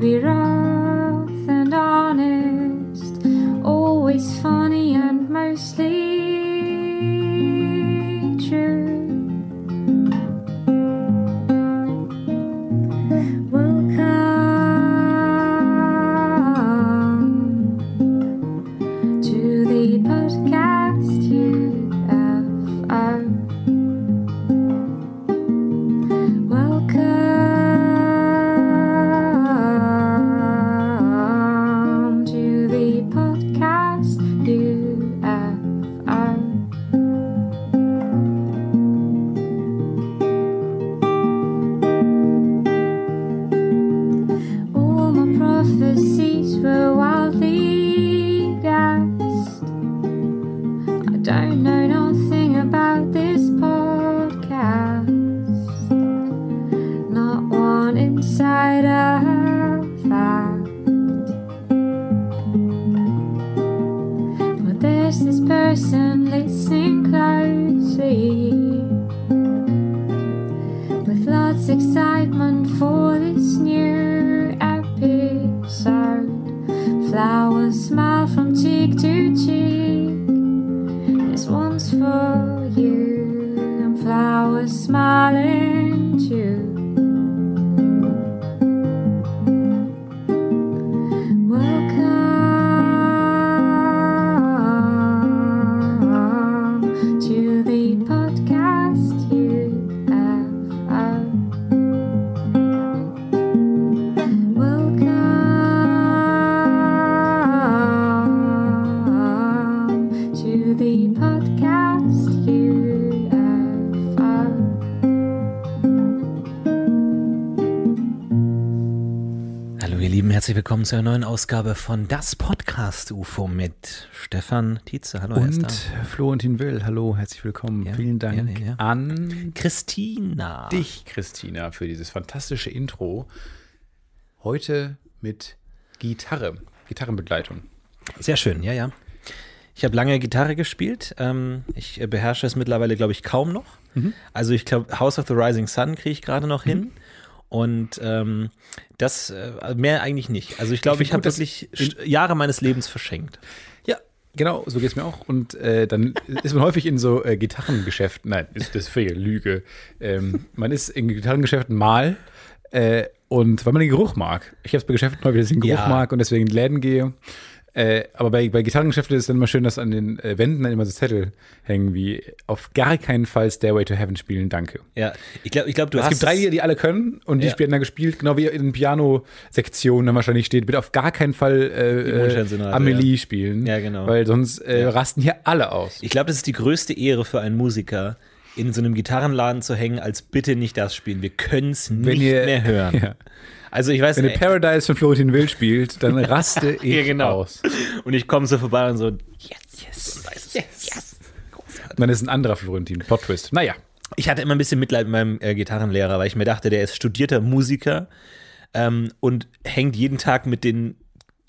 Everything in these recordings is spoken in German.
Be rough and honest, always funny and mostly zu einer neuen Ausgabe von Das Podcast UFO mit Stefan Tietze. Hallo Und. Florentin Will, hallo, herzlich willkommen. Ja, Vielen Dank ja, ja. an Christina. dich, Christina, für dieses fantastische Intro. Heute mit Gitarre, Gitarrenbegleitung. Sehr schön, ja, ja. Ich habe lange Gitarre gespielt. Ähm, ich beherrsche es mittlerweile, glaube ich, kaum noch. Mhm. Also ich glaube, House of the Rising Sun kriege ich gerade noch hin. Und ähm, das äh, mehr eigentlich nicht. Also ich glaube, Ich ich, habe wirklich Jahre meines Lebens verschenkt. Ja, genau, so geht es mir auch. Und äh, dann ist man häufig in so äh, Gitarrengeschäften, nein, ist das für Lüge. Ähm, man ist in Gitarrengeschäften mal äh, und weil man den Geruch mag. Ich habe es bei Geschäften häufig, dass ich den Geruch Ja. mag und deswegen in Läden gehe. Äh, aber bei, bei Gitarrengeschäften ist es dann immer schön, dass an den äh, Wänden dann immer so Zettel hängen wie auf gar keinen Fall Stairway to Heaven spielen, danke. Ja, ich glaube, ich glaub, du es hast gibt drei Lieder, die alle können und die Ja. werden dann gespielt, genau wie in Piano-Sektionen dann wahrscheinlich steht, bitte auf gar keinen Fall Die äh, äh, Amelie spielen. Ja, genau. Weil sonst äh, rasten hier alle aus. Ich glaube, das ist die größte Ehre für einen Musiker, in so einem Gitarrenladen zu hängen, als bitte nicht das spielen. Wir können es nicht ihr- mehr hören. Ja. Also ich weiß Wenn ihr nicht. Paradise von Florentin Will spielt, dann raste ich Ja, genau. aus. Und ich komme so vorbei und so, yes, yes, und weiß es, yes. Und dann ist ein anderer Florentin, Plot Twist. Naja, Ich hatte immer ein bisschen Mitleid mit meinem äh, Gitarrenlehrer, weil ich mir dachte, der ist studierter Musiker ähm, und hängt jeden Tag mit den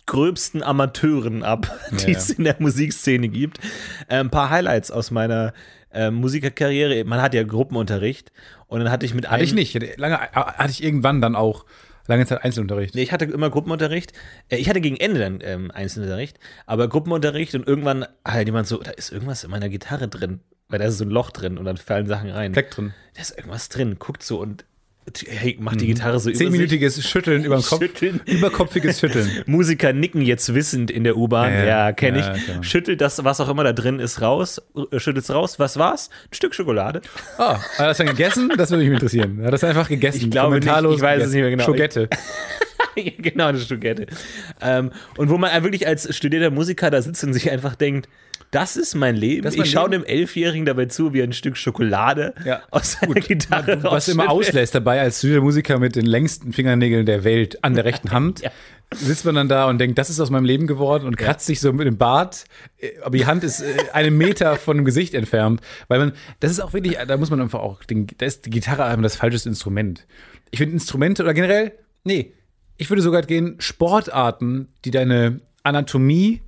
gröbsten Amateuren ab, die Ja. es in der Musikszene gibt. Äh, ein paar Highlights aus meiner äh, Musikerkarriere. Man hat ja Gruppenunterricht und dann hatte ich mit einem. Hatte ich nicht. Lange, hatte ich irgendwann dann auch lange Zeit Einzelunterricht. Nee, ich hatte immer Gruppenunterricht. Äh, Ich hatte gegen Ende dann ähm, Einzelunterricht, aber Gruppenunterricht und irgendwann halt jemand so, da ist irgendwas in meiner Gitarre drin, weil da ist so ein Loch drin und dann fallen Sachen rein. Fleck drin. Da ist irgendwas drin, guckt so und hey, macht die Gitarre so über. Zehnminütiges Schütteln über den Kopf. Schütteln. Überkopfiges Schütteln. Musiker nicken jetzt wissend in der U-Bahn. Ja, Ja, kenne Ja, ich. klar. Schüttelt das, was auch immer da drin ist, raus. äh, Schüttelt's raus. Was war's? Ein Stück Schokolade. Ah, hat er das dann gegessen? Das würde mich interessieren. Hat das einfach gegessen? Ich glaube nicht, ich weiß es nicht mehr genau. Schogette. Genau, eine Stückette. Ähm, und wo man wirklich als studierter Musiker da sitzt und sich einfach denkt, das ist mein Leben. Ist mein ich schaue dem Elfjährigen dabei zu, wie er ein Stück Schokolade Ja. aus seiner Gitarre Was immer auslässt dabei als Musiker mit den längsten Fingernägeln der Welt an der rechten Hand. Ja. Sitzt man dann da und denkt, das ist aus meinem Leben geworden und kratzt sich so mit dem Bart, äh, aber die Hand ist äh, einen Meter von dem Gesicht entfernt. Weil man, das ist auch wirklich, da muss man einfach auch, den, da ist die Gitarre einfach das falsche Instrument. Ich finde Instrumente oder generell, nee, ich würde sogar gehen, Sportarten, die deine Anatomie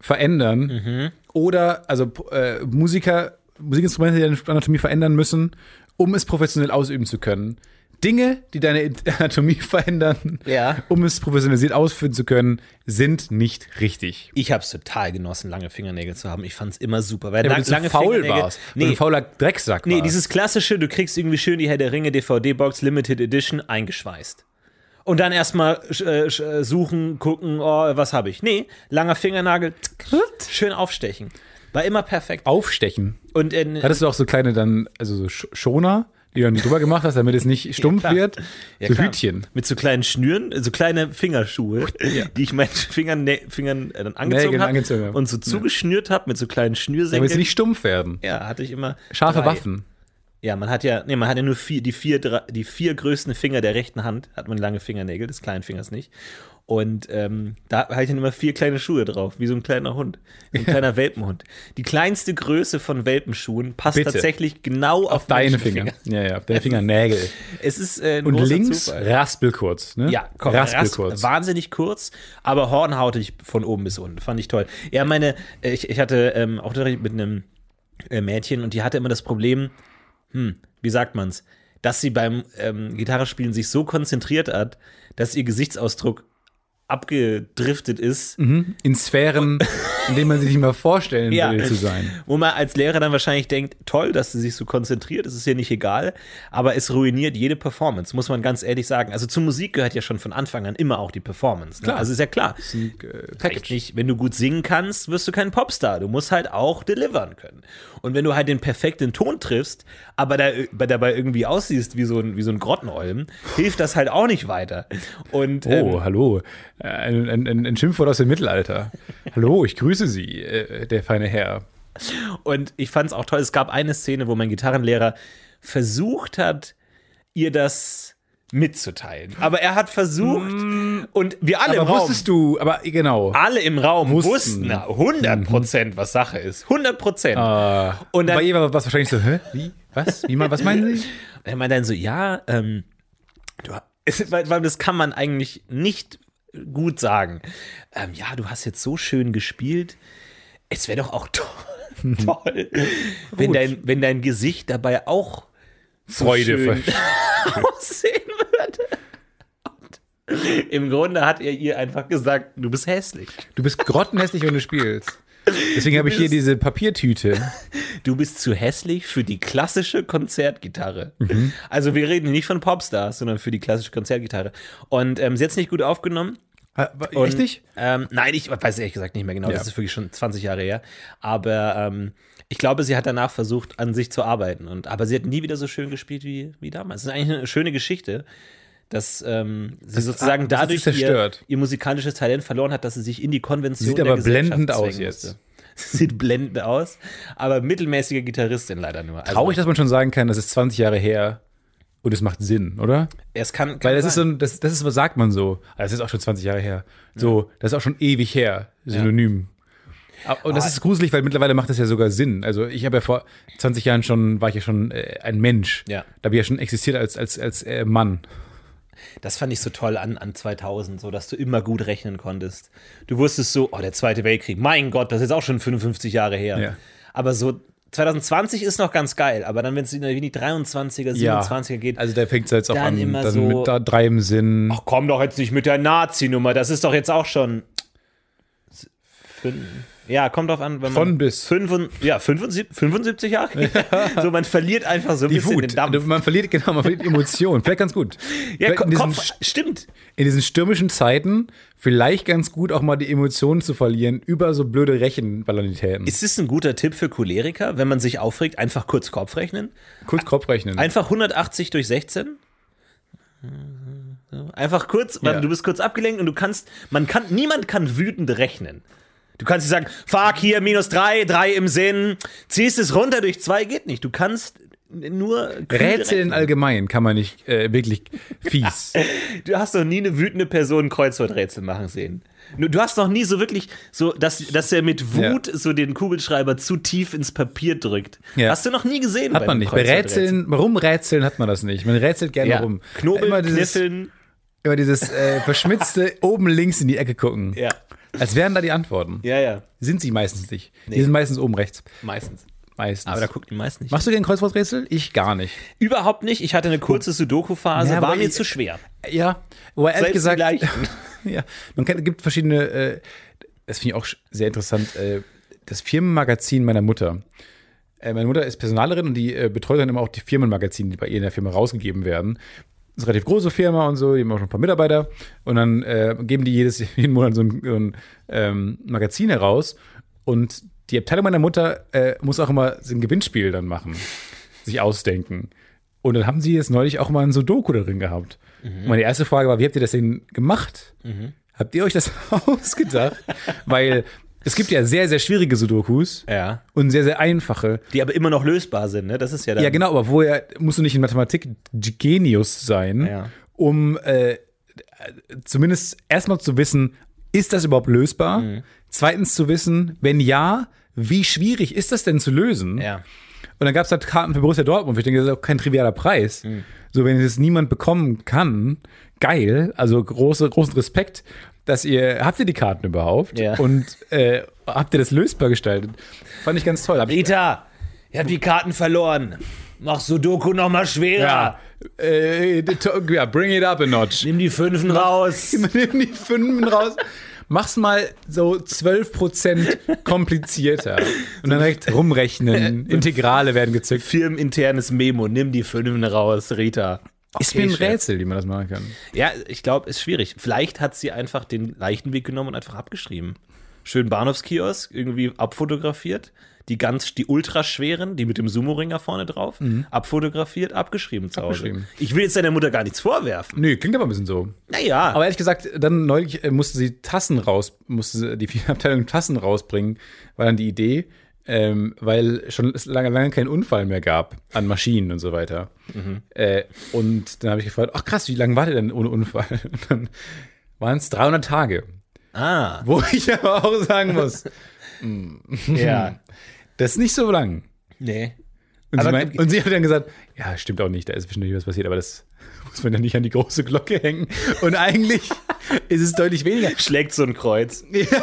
verändern Mhm. Oder also äh, Musiker, Musikinstrumente, die deine Anatomie verändern müssen, um es professionell ausüben zu können. Dinge, die deine Anatomie verändern, Ja. um es professionalisiert ausführen zu können, sind nicht richtig. Ich habe es total genossen, lange Fingernägel zu haben. Ich fand es immer super. Weil Ja, weil lang- du zu faul warst. weil du Nee, ein fauler Drecksack nee, warst. dieses klassische, du kriegst irgendwie schön die Herr der Ringe DVD-Box Limited Edition eingeschweißt. Und dann erstmal äh, äh, suchen, gucken, oh, was habe ich. Nee, langer Fingernagel, schön aufstechen. War immer perfekt. Aufstechen. Und in, Hattest du auch so kleine dann, also so Sch- Schoner, die du dann drüber gemacht hast, damit es nicht stumpf klar. wird? Ja, so klar. Hütchen. Mit so kleinen Schnüren, so kleine Fingerschuhe, die ich meinen Fingern, Fingern äh, dann angezogen habe angezogen hab. und so zugeschnürt habe mit so kleinen Damit Schnürsenkeln. sie nicht stumpf werden. ja, hatte ich immer. Scharfe drei. Waffen. Ja, man hat ja, nee, man hat ja nur vier, die vier, die vier größten Finger der rechten Hand, hat man lange Fingernägel, des kleinen Fingers nicht. Und ähm, da hatte ich dann immer vier kleine Schuhe drauf, wie so ein kleiner Hund, wie ein kleiner Welpenhund. Die kleinste Größe von Welpenschuhen passt Bitte. tatsächlich genau auf, Auf deine Menschenfinger. Finger. Ja, ja, auf deine Fingernägel. Es ist äh, ein Und links Zufall. raspelkurz. Ne? Ja, komm, raspelkurz. Rast, wahnsinnig kurz, aber hornhautig von oben bis unten. Fand ich toll. Ja, meine, äh, ich, ich hatte ähm, auch mit einem äh, Mädchen und die hatte immer das Problem, hm, wie sagt man's, dass sie beim ähm, Gitarrespielen sich so konzentriert hat, dass ihr Gesichtsausdruck abgedriftet ist, in Sphären, in denen man sich nicht mal vorstellen Ja. will zu sein. wo man als Lehrer dann wahrscheinlich denkt, toll, dass sie sich so konzentriert, es ist ihr nicht egal, aber es ruiniert jede Performance, muss man ganz ehrlich sagen. Also zur Musik gehört ja schon von Anfang an immer auch die Performance. Ne? Klar. Also ist ja klar. Äh, Reicht nicht, wenn du gut singen kannst, wirst du kein Popstar. Du musst halt auch delivern können. Und wenn du halt den perfekten Ton triffst, aber da, aber dabei irgendwie aussiehst wie so ein, wie so ein Grottenolm, hilft das halt auch nicht weiter. Und Oh, ähm, hallo. Äh, Ein, ein, ein, Schimpfwort aus dem Mittelalter. hallo, ich grüße Sie, äh, der feine Herr. Und ich fand es auch toll. Es gab eine Szene, wo mein Gitarrenlehrer versucht hat, ihr das mitzuteilen. Aber er hat versucht und wir alle Aber im Raum, wusstest du, aber genau. alle im Raum Wussten. wussten, na, 100 Prozent, was Sache ist. 100 Prozent. Äh, und dann, bei ihr war was wahrscheinlich so, hä? Wie? Was? Wie, was meinen Sie? er meinte dann so, ja, ähm, du, weil, weil das kann man eigentlich nicht gut sagen. Ähm, ja, du hast jetzt so schön gespielt. Es wäre doch auch toll, toll wenn, dein, wenn dein Gesicht dabei auch so Freude aussehen würde. Und Im Grunde hat er ihr einfach gesagt, du bist hässlich. Du bist grottenhässlich, wenn du spielst. Deswegen habe ich hier diese Papiertüte. Du bist zu hässlich für die klassische Konzertgitarre. Mhm. Also wir reden nicht von Popstars, sondern für die klassische Konzertgitarre. Und ähm, sie hat es nicht gut aufgenommen. War- Und, Richtig? Ähm, nein, ich weiß ehrlich gesagt nicht mehr genau. Ja. Das ist wirklich schon 20 Jahre her. Aber ähm, ich glaube, sie hat danach versucht, an sich zu arbeiten. Und, aber sie hat nie wieder so schön gespielt wie, wie damals. Das ist eigentlich eine schöne Geschichte, dass ähm, sie sozusagen das sie dadurch ihr, ihr musikalisches Talent verloren hat, dass sie sich in die Konvention Sieht der aber blendend aus jetzt. musste. Sieht blendend aus, aber mittelmäßige Gitarristin leider nur. Also, Traurig, dass man schon sagen kann, das ist 20 Jahre her und es macht Sinn, oder? es kann, kann Weil das ist so sein. ein, das, das ist, was sagt man so. Das ist auch schon 20 Jahre her. So, das ist auch schon ewig her. Synonym. Ah, Und das ist gruselig, weil mittlerweile macht das ja sogar Sinn. Also ich habe ja vor 20 Jahren schon, war ich ja schon äh, ein Mensch. Ja. Da habe ich ja schon existiert als, als, als äh, Mann. Das fand ich so toll an, an 2000, so dass du immer gut rechnen konntest. Du wusstest so, oh, der Zweite Weltkrieg, mein Gott, das ist jetzt auch schon 55 Jahre her. Ja. Aber so 2020 ist noch ganz geil, aber dann, wenn es in die 23er, 27er geht, Also da fängt es jetzt auch an, immer dann so- mit da drei im Sinn. ach komm doch jetzt nicht mit der Nazi-Nummer, das ist doch jetzt auch schon. Fün- Ja, kommt drauf an, wenn man. Von bis. 75, ja, 75, 75 Jahre? so, man verliert einfach so ein die bisschen Wut. den Dampf. Man verliert, genau, man verliert Emotionen. Vielleicht ganz gut. Ja, in, diesen, Kopf, stimmt. in diesen stürmischen Zeiten vielleicht ganz gut auch mal die Emotionen zu verlieren über so blöde Rechenbanalitäten. Ist es ein guter Tipp für Choleriker, wenn man sich aufregt, einfach kurz Kopf rechnen? Kurz Kopf rechnen. Einfach 180 durch 16? Einfach kurz, weil Ja. du bist kurz abgelenkt und du kannst, man kann, niemand kann wütend rechnen. Du kannst nicht sagen, fuck hier, minus 3, 3 im Sinn, ziehst es runter durch 2, geht nicht. Du kannst nur kühl Rätsel in rechnen. allgemein kann man nicht äh, wirklich fies. Du hast noch nie eine wütende Person Kreuzworträtsel machen sehen. Du hast noch nie so wirklich so, dass, dass er mit Wut so den Kugelschreiber zu tief ins Papier drückt. Ja. Hast du noch nie gesehen? Hat man nicht. Bei? Rätseln, warum Rätseln hat man das nicht? Man rätselt gerne Ja. rum. Knobeln, immer dieses, kniffeln. immer dieses äh, verschmitzte oben links in die Ecke gucken. Ja, Als wären da die Antworten. ja, ja. Sind sie meistens nicht. Die sind meistens oben rechts. Meistens. Meistens. Aber da guckt die meisten nicht. Machst du gerne Kreuzworträtsel? Ich gar nicht. Überhaupt nicht. Ich hatte eine kurze Sudoku-Phase, Ja, war mir ich- zu schwer. Ja, wobei ehrlich gesagt, ja, man kann, gibt verschiedene, äh, das finde ich auch sehr interessant, äh, das Firmenmagazin meiner Mutter. Äh, meine Mutter ist Personalerin und die äh, betreut dann immer auch die Firmenmagazine, die bei ihr in der Firma rausgegeben werden. Ist eine relativ große Firma und so, die haben auch schon ein paar Mitarbeiter und dann äh, geben die jedes, jeden Monat so ein, so ein ähm, Magazin heraus und die Abteilung meiner Mutter äh, muss auch immer so ein Gewinnspiel dann machen, sich ausdenken. Und dann haben sie jetzt neulich auch mal ein Sudoku darin gehabt. Und meine erste Frage war, wie habt ihr das denn gemacht? Habt ihr euch das ausgedacht? Weil es gibt ja sehr, sehr schwierige Sudokus Ja. und sehr, sehr einfache. Die aber immer noch lösbar sind, ne? Das ist ja dann. Ja, genau, aber woher musst du nicht in Mathematik Genius sein, Ja. um äh, zumindest erstmal zu wissen, ist das überhaupt lösbar? Mhm. Zweitens zu wissen, wenn ja, wie schwierig ist das denn zu lösen? Ja. Und dann gab es halt Karten für Borussia Dortmund. Ich denke, das ist auch kein trivialer Preis. Mhm. So, wenn es niemand bekommen kann, geil. Also große, großen Respekt, dass ihr, habt ihr die Karten überhaupt? Ja. Und äh, habt ihr das lösbar gestaltet? Fand ich ganz toll. Hab ich, Rita, ich hab die Karten verloren. Mach Sudoku noch mal schwerer. ja, äh, ja, bring it up a notch. Nimm die Fünfen raus. Nimm die Fünfen raus. Mach's mal so 12% komplizierter. Und dann direkt rumrechnen. Integrale werden gezückt. Firmeninternes Memo. Nimm die Fünfen raus, Rita. Ist mir ein Chef. Rätsel, wie man das machen kann. Ja, ich glaube, ist schwierig. Vielleicht hat sie einfach den leichten Weg genommen und einfach abgeschrieben. Schön Bahnhofskiosk, irgendwie abfotografiert. Die ganz, die ultraschweren, die mit dem Sumo-Ringer vorne drauf, abfotografiert, abgeschrieben zu Hause. Mhm. Abgeschrieben. Ich will jetzt deiner Mutter gar nichts vorwerfen. Nö, klingt aber ein bisschen so. Naja, Aber ehrlich gesagt, dann neulich äh, musste sie Tassen raus, musste sie die Abteilung Tassen rausbringen, war dann die Idee, ähm, weil schon es lange, lange keinen Unfall mehr gab an Maschinen und so weiter. Äh, und dann habe ich gefragt, ach krass, wie lange war der denn ohne Unfall? Und dann waren es 300 Tage. ah, Wo ich aber auch sagen muss, ja. das ist nicht so lang. Nee. Und, sie, meint, und sie hat dann gesagt, ja, stimmt auch nicht, da ist bestimmt was passiert, aber das muss man ja nicht an die große Glocke hängen. Und eigentlich ist es deutlich weniger. Schlägt so ein Kreuz. Ja.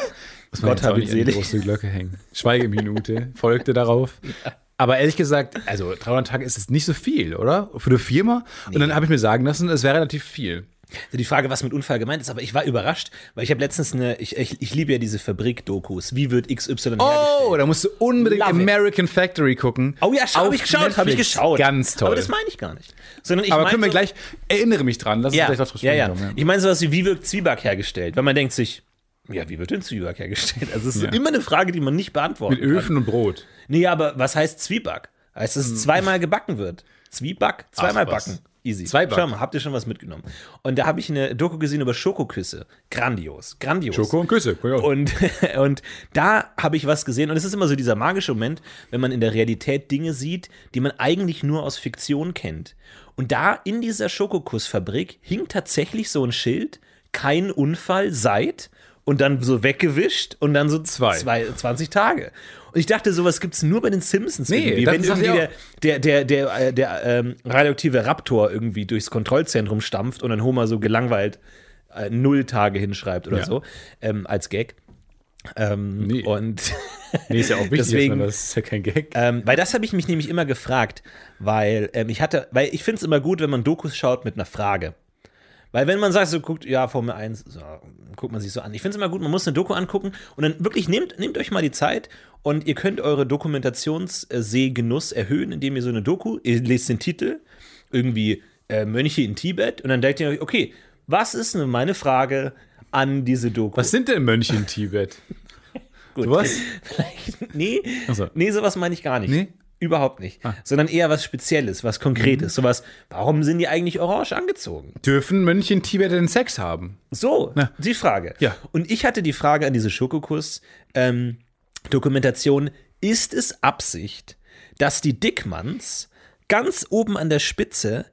Muss man Gott jetzt auch hab ihn selig. große Glocke hängen. Schweigeminute folgte darauf. Aber ehrlich gesagt, also 300 Tage ist es nicht so viel, oder? Für eine Firma. Und dann habe ich mir sagen lassen, es wäre relativ viel. Also Die Frage, was mit Unfall gemeint ist, aber ich war überrascht, weil ich habe letztens eine, ich, ich, ich liebe ja diese Fabrik-Dokus. Wie wird XY hergestellt? Oh, da musst du unbedingt Love it. American Factory gucken. Oh ja, habe ich geschaut, habe ich geschaut. Ganz toll. Aber das meine ich gar nicht. Sondern ich Aber können wir so- gleich, erinnere mich dran, lass uns ja, gleich drauf ja, ja. kommen, Ich meine sowas wie, wie wird Zwieback hergestellt? Weil man denkt sich, ja, wie wird denn Zwieback hergestellt? Also es ist Ja. immer eine Frage, die man nicht beantworten Mit Öfen und Brot. Nee, aber was heißt Zwieback? Heißt, dass es zweimal gebacken wird. Zwieback, zweimal Ach, backen. Easy. Zweiback. Schau mal, habt ihr schon was mitgenommen? Und da habe ich eine Doku gesehen über Schokoküsse. Grandios. Grandios. Schoko und Küsse. Ja. Und, und da habe ich was gesehen. Und es ist immer so dieser magische Moment, wenn man in der Realität Dinge sieht, die man eigentlich nur aus Fiktion kennt. Und da in dieser Schokokussfabrik hing tatsächlich so ein Schild, kein Unfall seit. Und dann so weggewischt und dann so Zwei. zwei 20 Tage. Und ich dachte, sowas gibt es nur bei den Simpsons Nee, irgendwie. Wenn irgendwie der, der, der, der, äh, der ähm, radioaktive Raptor irgendwie durchs Kontrollzentrum stampft und dann Homer so gelangweilt äh, null Tage hinschreibt oder Ja. so, ähm, als Gag. Ähm, Nee. Und Nee, ist ja auch wichtig, Deswegen- das ist ja kein Gag. ähm, weil das habe ich mich nämlich immer gefragt, weil ähm, ich hatte, weil ich finde es immer gut, wenn man Dokus schaut mit einer Frage. Weil wenn man sagt, so guckt, ja, Formel 1, so, guckt man sich so an. Ich finde es immer gut, man muss eine Doku angucken und dann wirklich nehmt, nehmt euch mal die Zeit und ihr könnt eure Dokumentationssehgenuss erhöhen, indem ihr so eine Doku, ihr lest den Titel, irgendwie äh, Mönche in Tibet und dann denkt ihr euch, okay, was ist denn meine Frage an diese Doku? Was sind denn Mönche in Tibet? Gut. Sowas? Vielleicht, nee, so. nee, sowas meine ich gar nicht. Nee? Überhaupt nicht. Sondern eher was Spezielles, was Konkretes. Sowas, warum sind die eigentlich orange angezogen? Dürfen Mönche in Tibet denn Sex haben? So, die Frage. Ja. Und ich hatte die Frage an diese Schokokuss ähm, Dokumentation, ist es Absicht, dass die Dickmanns ganz oben an der Spitze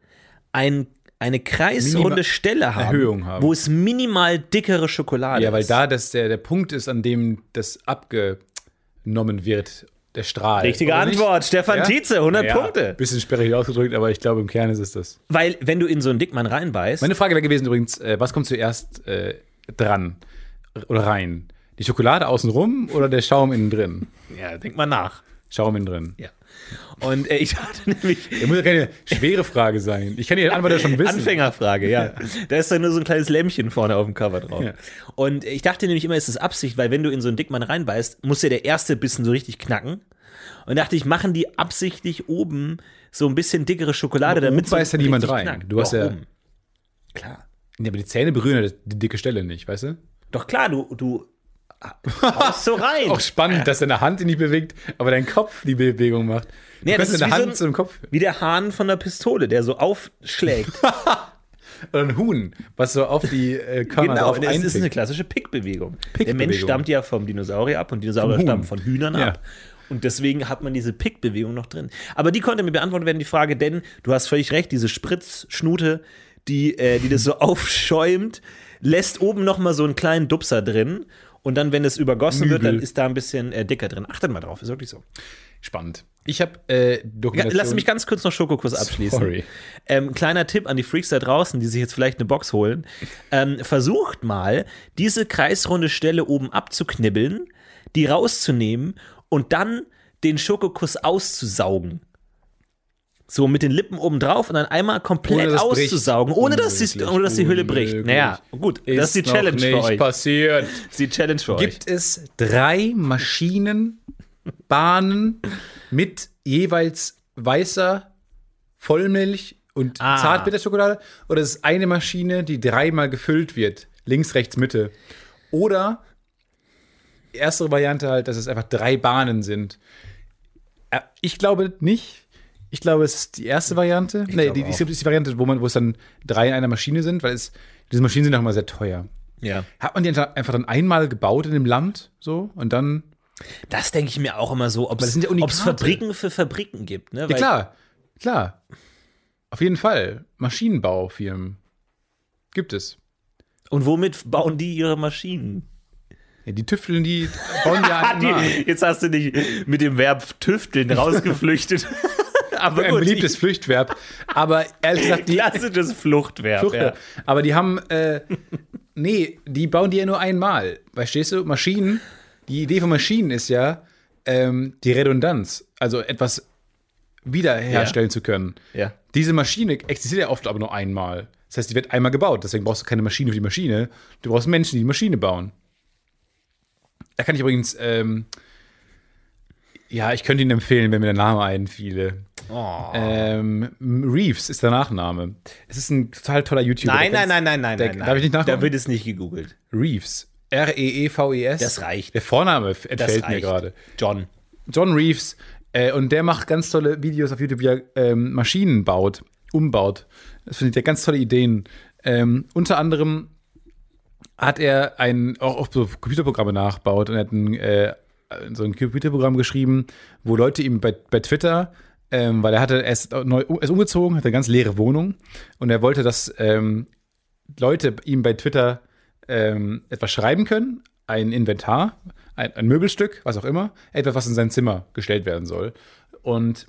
ein, eine kreisrunde Minima- Stelle haben, Erhöhung haben. wo es minimal dickere Schokolade Ja, weil ist? da das der, der Punkt ist, an dem das abgenommen wird, der Strahl. Richtige? Antwort, Stefan Ja? Tietze, 100 Ja, Punkte. Bisschen sperrig ausgedrückt, aber ich glaube, im Kern ist es das. Weil, wenn du in so einen Dickmann reinbeißt, Meine Frage wäre gewesen übrigens, äh, was kommt zuerst äh, dran oder rein? Die Schokolade außenrum oder der Schaum innen drin? ja, denk mal nach. Schaum innen drin. Ja. Und äh, ich hatte nämlich Das muss ja keine schwere Frage sein. Ich kann die Antwort ja schon wissen. Anfängerfrage, ja. Da ist dann nur so ein kleines Lämpchen vorne auf dem Cover drauf. Ja. Und ich dachte nämlich immer, ist das Absicht, weil wenn du in so einen Dickmann reinbeißt, muss ja der erste Bissen so richtig knacken. Und dachte ich, machen die absichtlich oben so ein bisschen dickere Schokolade, damit oben beißt ja niemand rein. knackt. Du hast Doch, ja- oben. Klar. Ja, aber die Zähne berühren ja die dicke Stelle nicht, weißt du? Doch klar, du, du haust so rein. Auch spannend, dass deine Hand dich nicht bewegt, aber dein Kopf die Bewegung macht. Du Nee, das ist deine wie so Hand ein- zum Kopf. Wie der Hahn von der Pistole, der so aufschlägt. Oder ein Huhn, was so auf die äh, Körner Genau, drauf und es ist eine klassische Pickbewegung. Der Pickbewegung. Mensch stammt ja vom Dinosaurier ab und Dinosaurier stammen von Hühnern Ja. ab. Und deswegen hat man diese Pickbewegung noch drin. Aber die konnte mir beantwortet werden, die Frage, denn du hast völlig recht, diese Spritzschnute, die, äh, die das so aufschäumt, lässt oben noch mal so einen kleinen Dupser drin. Und dann, wenn es übergossen wird, Mügel. dann ist da ein bisschen äh, dicker drin. Achtet mal drauf, ist wirklich so. Spannend. Ich habe äh, Dokumentation. lass mich ganz kurz noch Schokokuss abschließen. Sorry. Ähm, kleiner Tipp an die Freaks da draußen, die sich jetzt vielleicht eine Box holen. Ähm, versucht mal, diese kreisrunde Stelle oben abzuknibbeln, die rauszunehmen und dann den Schokokuss auszusaugen. So mit den Lippen oben drauf und dann einmal komplett Ohne, bricht. auszusaugen, ohne dass, die, Unmöglich, ohne dass die Hülle bricht. unmöglich. Naja, gut, das ist die Challenge nicht für euch. passiert. Das ist die Challenge für euch. Gibt es drei Maschinenbahnen mit jeweils weißer Vollmilch und Ah. Zartbitterschokolade? Oder ist es eine Maschine, die dreimal gefüllt wird? Links, rechts, Mitte. Oder die erste Variante halt, dass es einfach drei Bahnen sind. Äh, Ich glaube nicht. Ich glaube, es ist die erste Variante. nee, glaube die, ich glaube, es ist die Variante, wo, man, wo es dann drei in einer Maschine sind, weil es, diese Maschinen sind auch immer sehr teuer. ja. Hat man die einfach dann einmal gebaut in dem Land so und dann. Das denke ich mir auch immer so, ob es. Fabriken für Fabriken gibt. Ne? Ja, klar, klar. Auf jeden Fall. Maschinenbaufirmen gibt es. Und womit bauen die ihre Maschinen? Ja, die tüfteln, die bauen ja die, jetzt hast du dich mit dem Verb tüfteln rausgeflüchtet. Aber Ein gut, beliebtes Flüchtverb. Aber ehrlich gesagt, die, klassisches Fluchtverb. Fluchtverb. Ja. Aber die haben, äh, nee, die bauen die ja nur einmal. Verstehst du? Maschinen, die Idee von Maschinen ist ja ähm, die Redundanz. Also etwas wiederherstellen zu können. Ja. Diese Maschine existiert ja oft aber nur einmal. Das heißt, die wird einmal gebaut. Deswegen brauchst du keine Maschine für die Maschine. Du brauchst Menschen, die die Maschine bauen. Da kann ich übrigens, ähm, ja, ich könnte ihn empfehlen, wenn mir der Name einfiele. Oh. Ähm, Reeves ist der Nachname. Es ist ein total toller YouTuber. Nein, nein, nein, nein, nein, der, nein. Darf ich nicht Da nachgucken? wird es nicht gegoogelt. Reeves. R-E-E-V-E-S. Das reicht. Der Vorname entfällt mir gerade. John. John Reeves. Äh, und der macht ganz tolle Videos auf YouTube, wie er ähm, Maschinen baut, umbaut. Das finde ich, der ganz tolle Ideen. Ähm, unter anderem hat er ein, auch, auch so Computerprogramme nachbaut und er hat ein, äh, so ein Computerprogramm geschrieben, wo Leute ihm bei, bei Twitter, ähm, weil er hatte, er ist, neu, er umgezogen, hat eine ganz leere Wohnung und er wollte, dass ähm, Leute ihm bei Twitter ähm, etwas schreiben können, ein Inventar, ein, ein Möbelstück, was auch immer, etwas, was in sein Zimmer gestellt werden soll. Und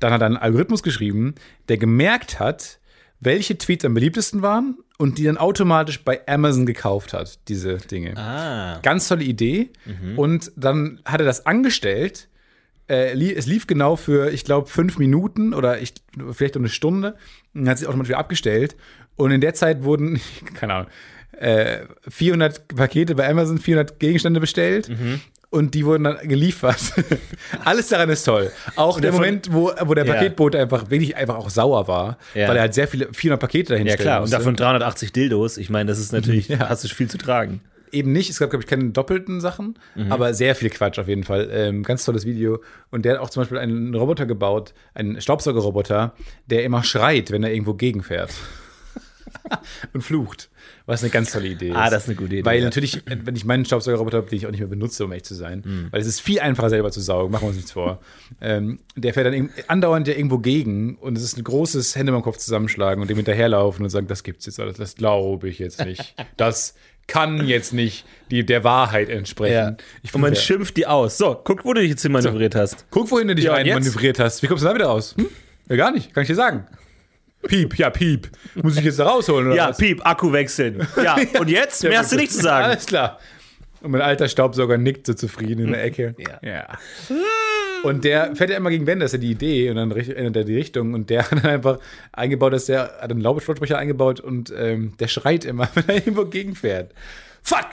dann hat er einen Algorithmus geschrieben, der gemerkt hat, welche Tweets am beliebtesten waren und die dann automatisch bei Amazon gekauft hat, diese Dinge. Ah. Ganz tolle Idee. Und dann hat er das angestellt. Äh, es lief genau für, ich glaube, fünf Minuten oder ich, vielleicht noch eine Stunde. Und dann hat sich automatisch wieder abgestellt. Und in der Zeit wurden, keine Ahnung, äh, 400 Pakete bei Amazon, 400 Gegenstände bestellt. Und die wurden dann geliefert. Alles daran ist toll. Auch der davon- Moment, wo, wo der Ja. Paketbote einfach wirklich einfach auch sauer war, Ja. weil er halt sehr viele, 400 Pakete dahin Ja klar, und musste. davon 380 Dildos. Ich meine, das ist natürlich, Ja. hast du viel zu tragen. eben nicht. Es gab, glaube ich, keine doppelten Sachen, Mhm. aber sehr viel Quatsch auf jeden Fall. Ähm, ganz tolles Video. Und der hat auch zum Beispiel einen Roboter gebaut, einen Staubsaugerroboter, der immer schreit, wenn er irgendwo gegenfährt. und flucht. Was eine ganz tolle Idee ist. Ah, das ist eine gute Idee, Weil ja. natürlich, wenn ich meinen Staubsaugerroboter habe, den ich auch nicht mehr benutze, um echt zu sein, Mhm. weil es ist viel einfacher selber zu saugen, machen wir uns nichts vor. ähm, der fährt dann andauernd ja irgendwo gegen und es ist ein großes Hände beim Kopf zusammenschlagen und dem hinterherlaufen und sagen, das gibt's jetzt alles, das glaube ich jetzt nicht. Das kann jetzt nicht die, der Wahrheit entsprechen. Ich und man ja. schimpft die aus. So, guck, wo du dich jetzt hin manövriert hast. Guck, wohin du dich Ja, rein manövriert hast. Wie kommst du da wieder raus? Hm? Ja, gar nicht. Kann ich dir sagen. Piep, ja, piep. Muss ich jetzt da rausholen, oder Ja, was? Piep, Akku wechseln. Ja, und jetzt? Mehr hast du nicht zu sagen. Alles klar. Und mein alter Staubsauger nickt so zufrieden in der Ecke. Ja. Und der fährt ja immer gegen Wände, das ist ja die Idee. Und dann ändert er die Richtung. Und der hat dann einfach eingebaut, dass der hat einen Lautsprecher eingebaut und ähm, der schreit immer, wenn er irgendwo gegenfährt. Fuck!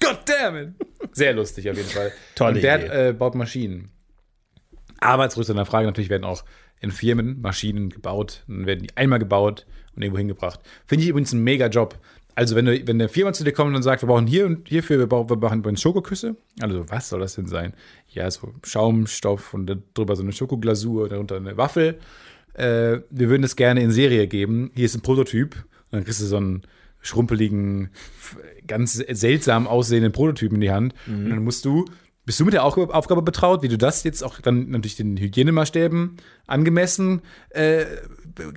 God damn it! Sehr lustig auf jeden Fall. Tolle und der Idee. Hat, äh, baut Maschinen. Aber zurück zu deiner Frage, natürlich werden auch in Firmen Maschinen gebaut. Dann werden die einmal gebaut und irgendwo hingebracht. Finde ich übrigens einen mega Job. Also, wenn, du, wenn eine Firma zu dir kommt und sagt, wir brauchen hier und hierfür, wir brauchen, wir brauchen übrigens Schokoküsse. Also, was soll das denn sein? Ja, so Schaumstoff und darüber so eine Schokoglasur, darunter eine Waffel. Äh, wir würden das gerne in Serie geben. Hier ist ein Prototyp. Und dann kriegst du so einen schrumpeligen, ganz seltsam aussehenden Prototypen in die Hand. Und dann musst du, bist du mit der Aufgabe, betraut, wie du das jetzt auch dann natürlich den Hygienemaßstäben angemessen äh,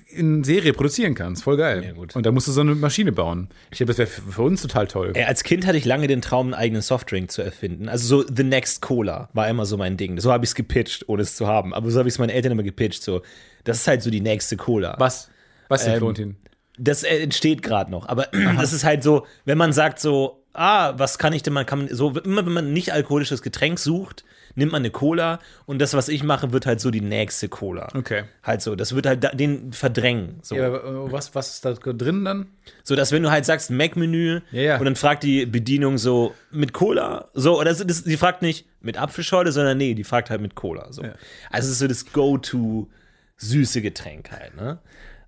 in Serie produzieren kannst. Voll geil. Ja. Und da musst du so eine Maschine bauen. Ich glaube, das wäre für uns total toll. Ey, als Kind hatte ich lange den Traum, einen eigenen Softdrink zu erfinden. Also so The Next Cola war immer so mein Ding. So habe ich es gepitcht, ohne es zu haben. Aber so habe ich es meinen Eltern immer gepitcht. So, das ist halt so die nächste Cola. Was? Was denn, Ähm, Florentin? Das äh, entsteht gerade noch. Aber das ist halt so, wenn man sagt so, ah, was kann ich denn, man kann so, immer wenn man ein nicht alkoholisches Getränk sucht, nimmt man eine Cola und das, was ich mache, wird halt so die nächste Cola. Okay. Halt so, das wird halt da, den verdrängen. So. Ja, aber, äh, was, was ist da drin dann? So, dass wenn du halt sagst, Mac-Menü Ja, ja. und dann fragt die Bedienung so mit Cola, so, oder das, das, die fragt nicht mit Apfelschorle, sondern nee, die fragt halt mit Cola. So. Also es ist so das Go-To süße Getränk halt, ne?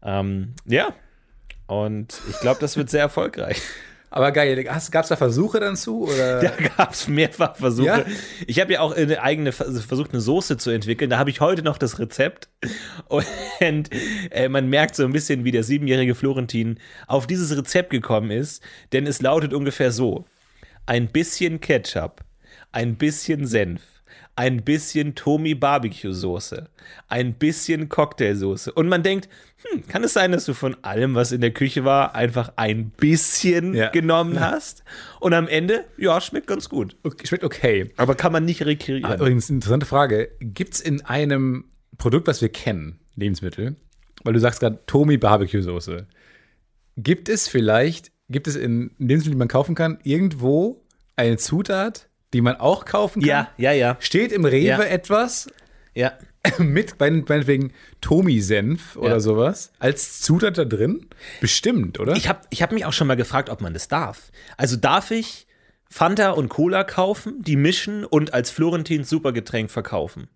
Ähm, ja. Und ich glaube, das wird sehr erfolgreich. Aber geil, gab es da Versuche dann zu? Oder? Da gab es mehrfach Versuche. Ja? Ich habe ja auch eine eigene also versucht, eine Soße zu entwickeln. Da habe ich heute noch das Rezept. Und äh, man merkt so ein bisschen, wie der siebenjährige Florentin auf dieses Rezept gekommen ist. Denn es lautet ungefähr so: Ein bisschen Ketchup, ein bisschen Senf, ein bisschen Tomi Barbecue Soße, ein bisschen Cocktailsoße. Und man denkt, hm, kann es sein, dass du von allem, was in der Küche war, einfach ein bisschen Ja. genommen hast? Und am Ende, ja, schmeckt ganz gut. Okay, schmeckt okay. Aber kann man nicht rekreieren. Ah, übrigens, interessante Frage. Gibt es in einem Produkt, was wir kennen, Lebensmittel, weil du sagst gerade Tomi Barbecue Soße, gibt es vielleicht, gibt es in Lebensmitteln, die man kaufen kann, irgendwo eine Zutat, die man auch kaufen kann? ja, ja, ja. Steht im Rewe Ja. etwas Ja. mit, mein- meinetwegen Tomi-Senf oder Ja. sowas, als Zutat da drin? Bestimmt, oder? Ich habe ich hab mich auch schon mal gefragt, ob man das darf. Also darf ich Fanta und Cola kaufen, die mischen und als Florentins Supergetränk verkaufen?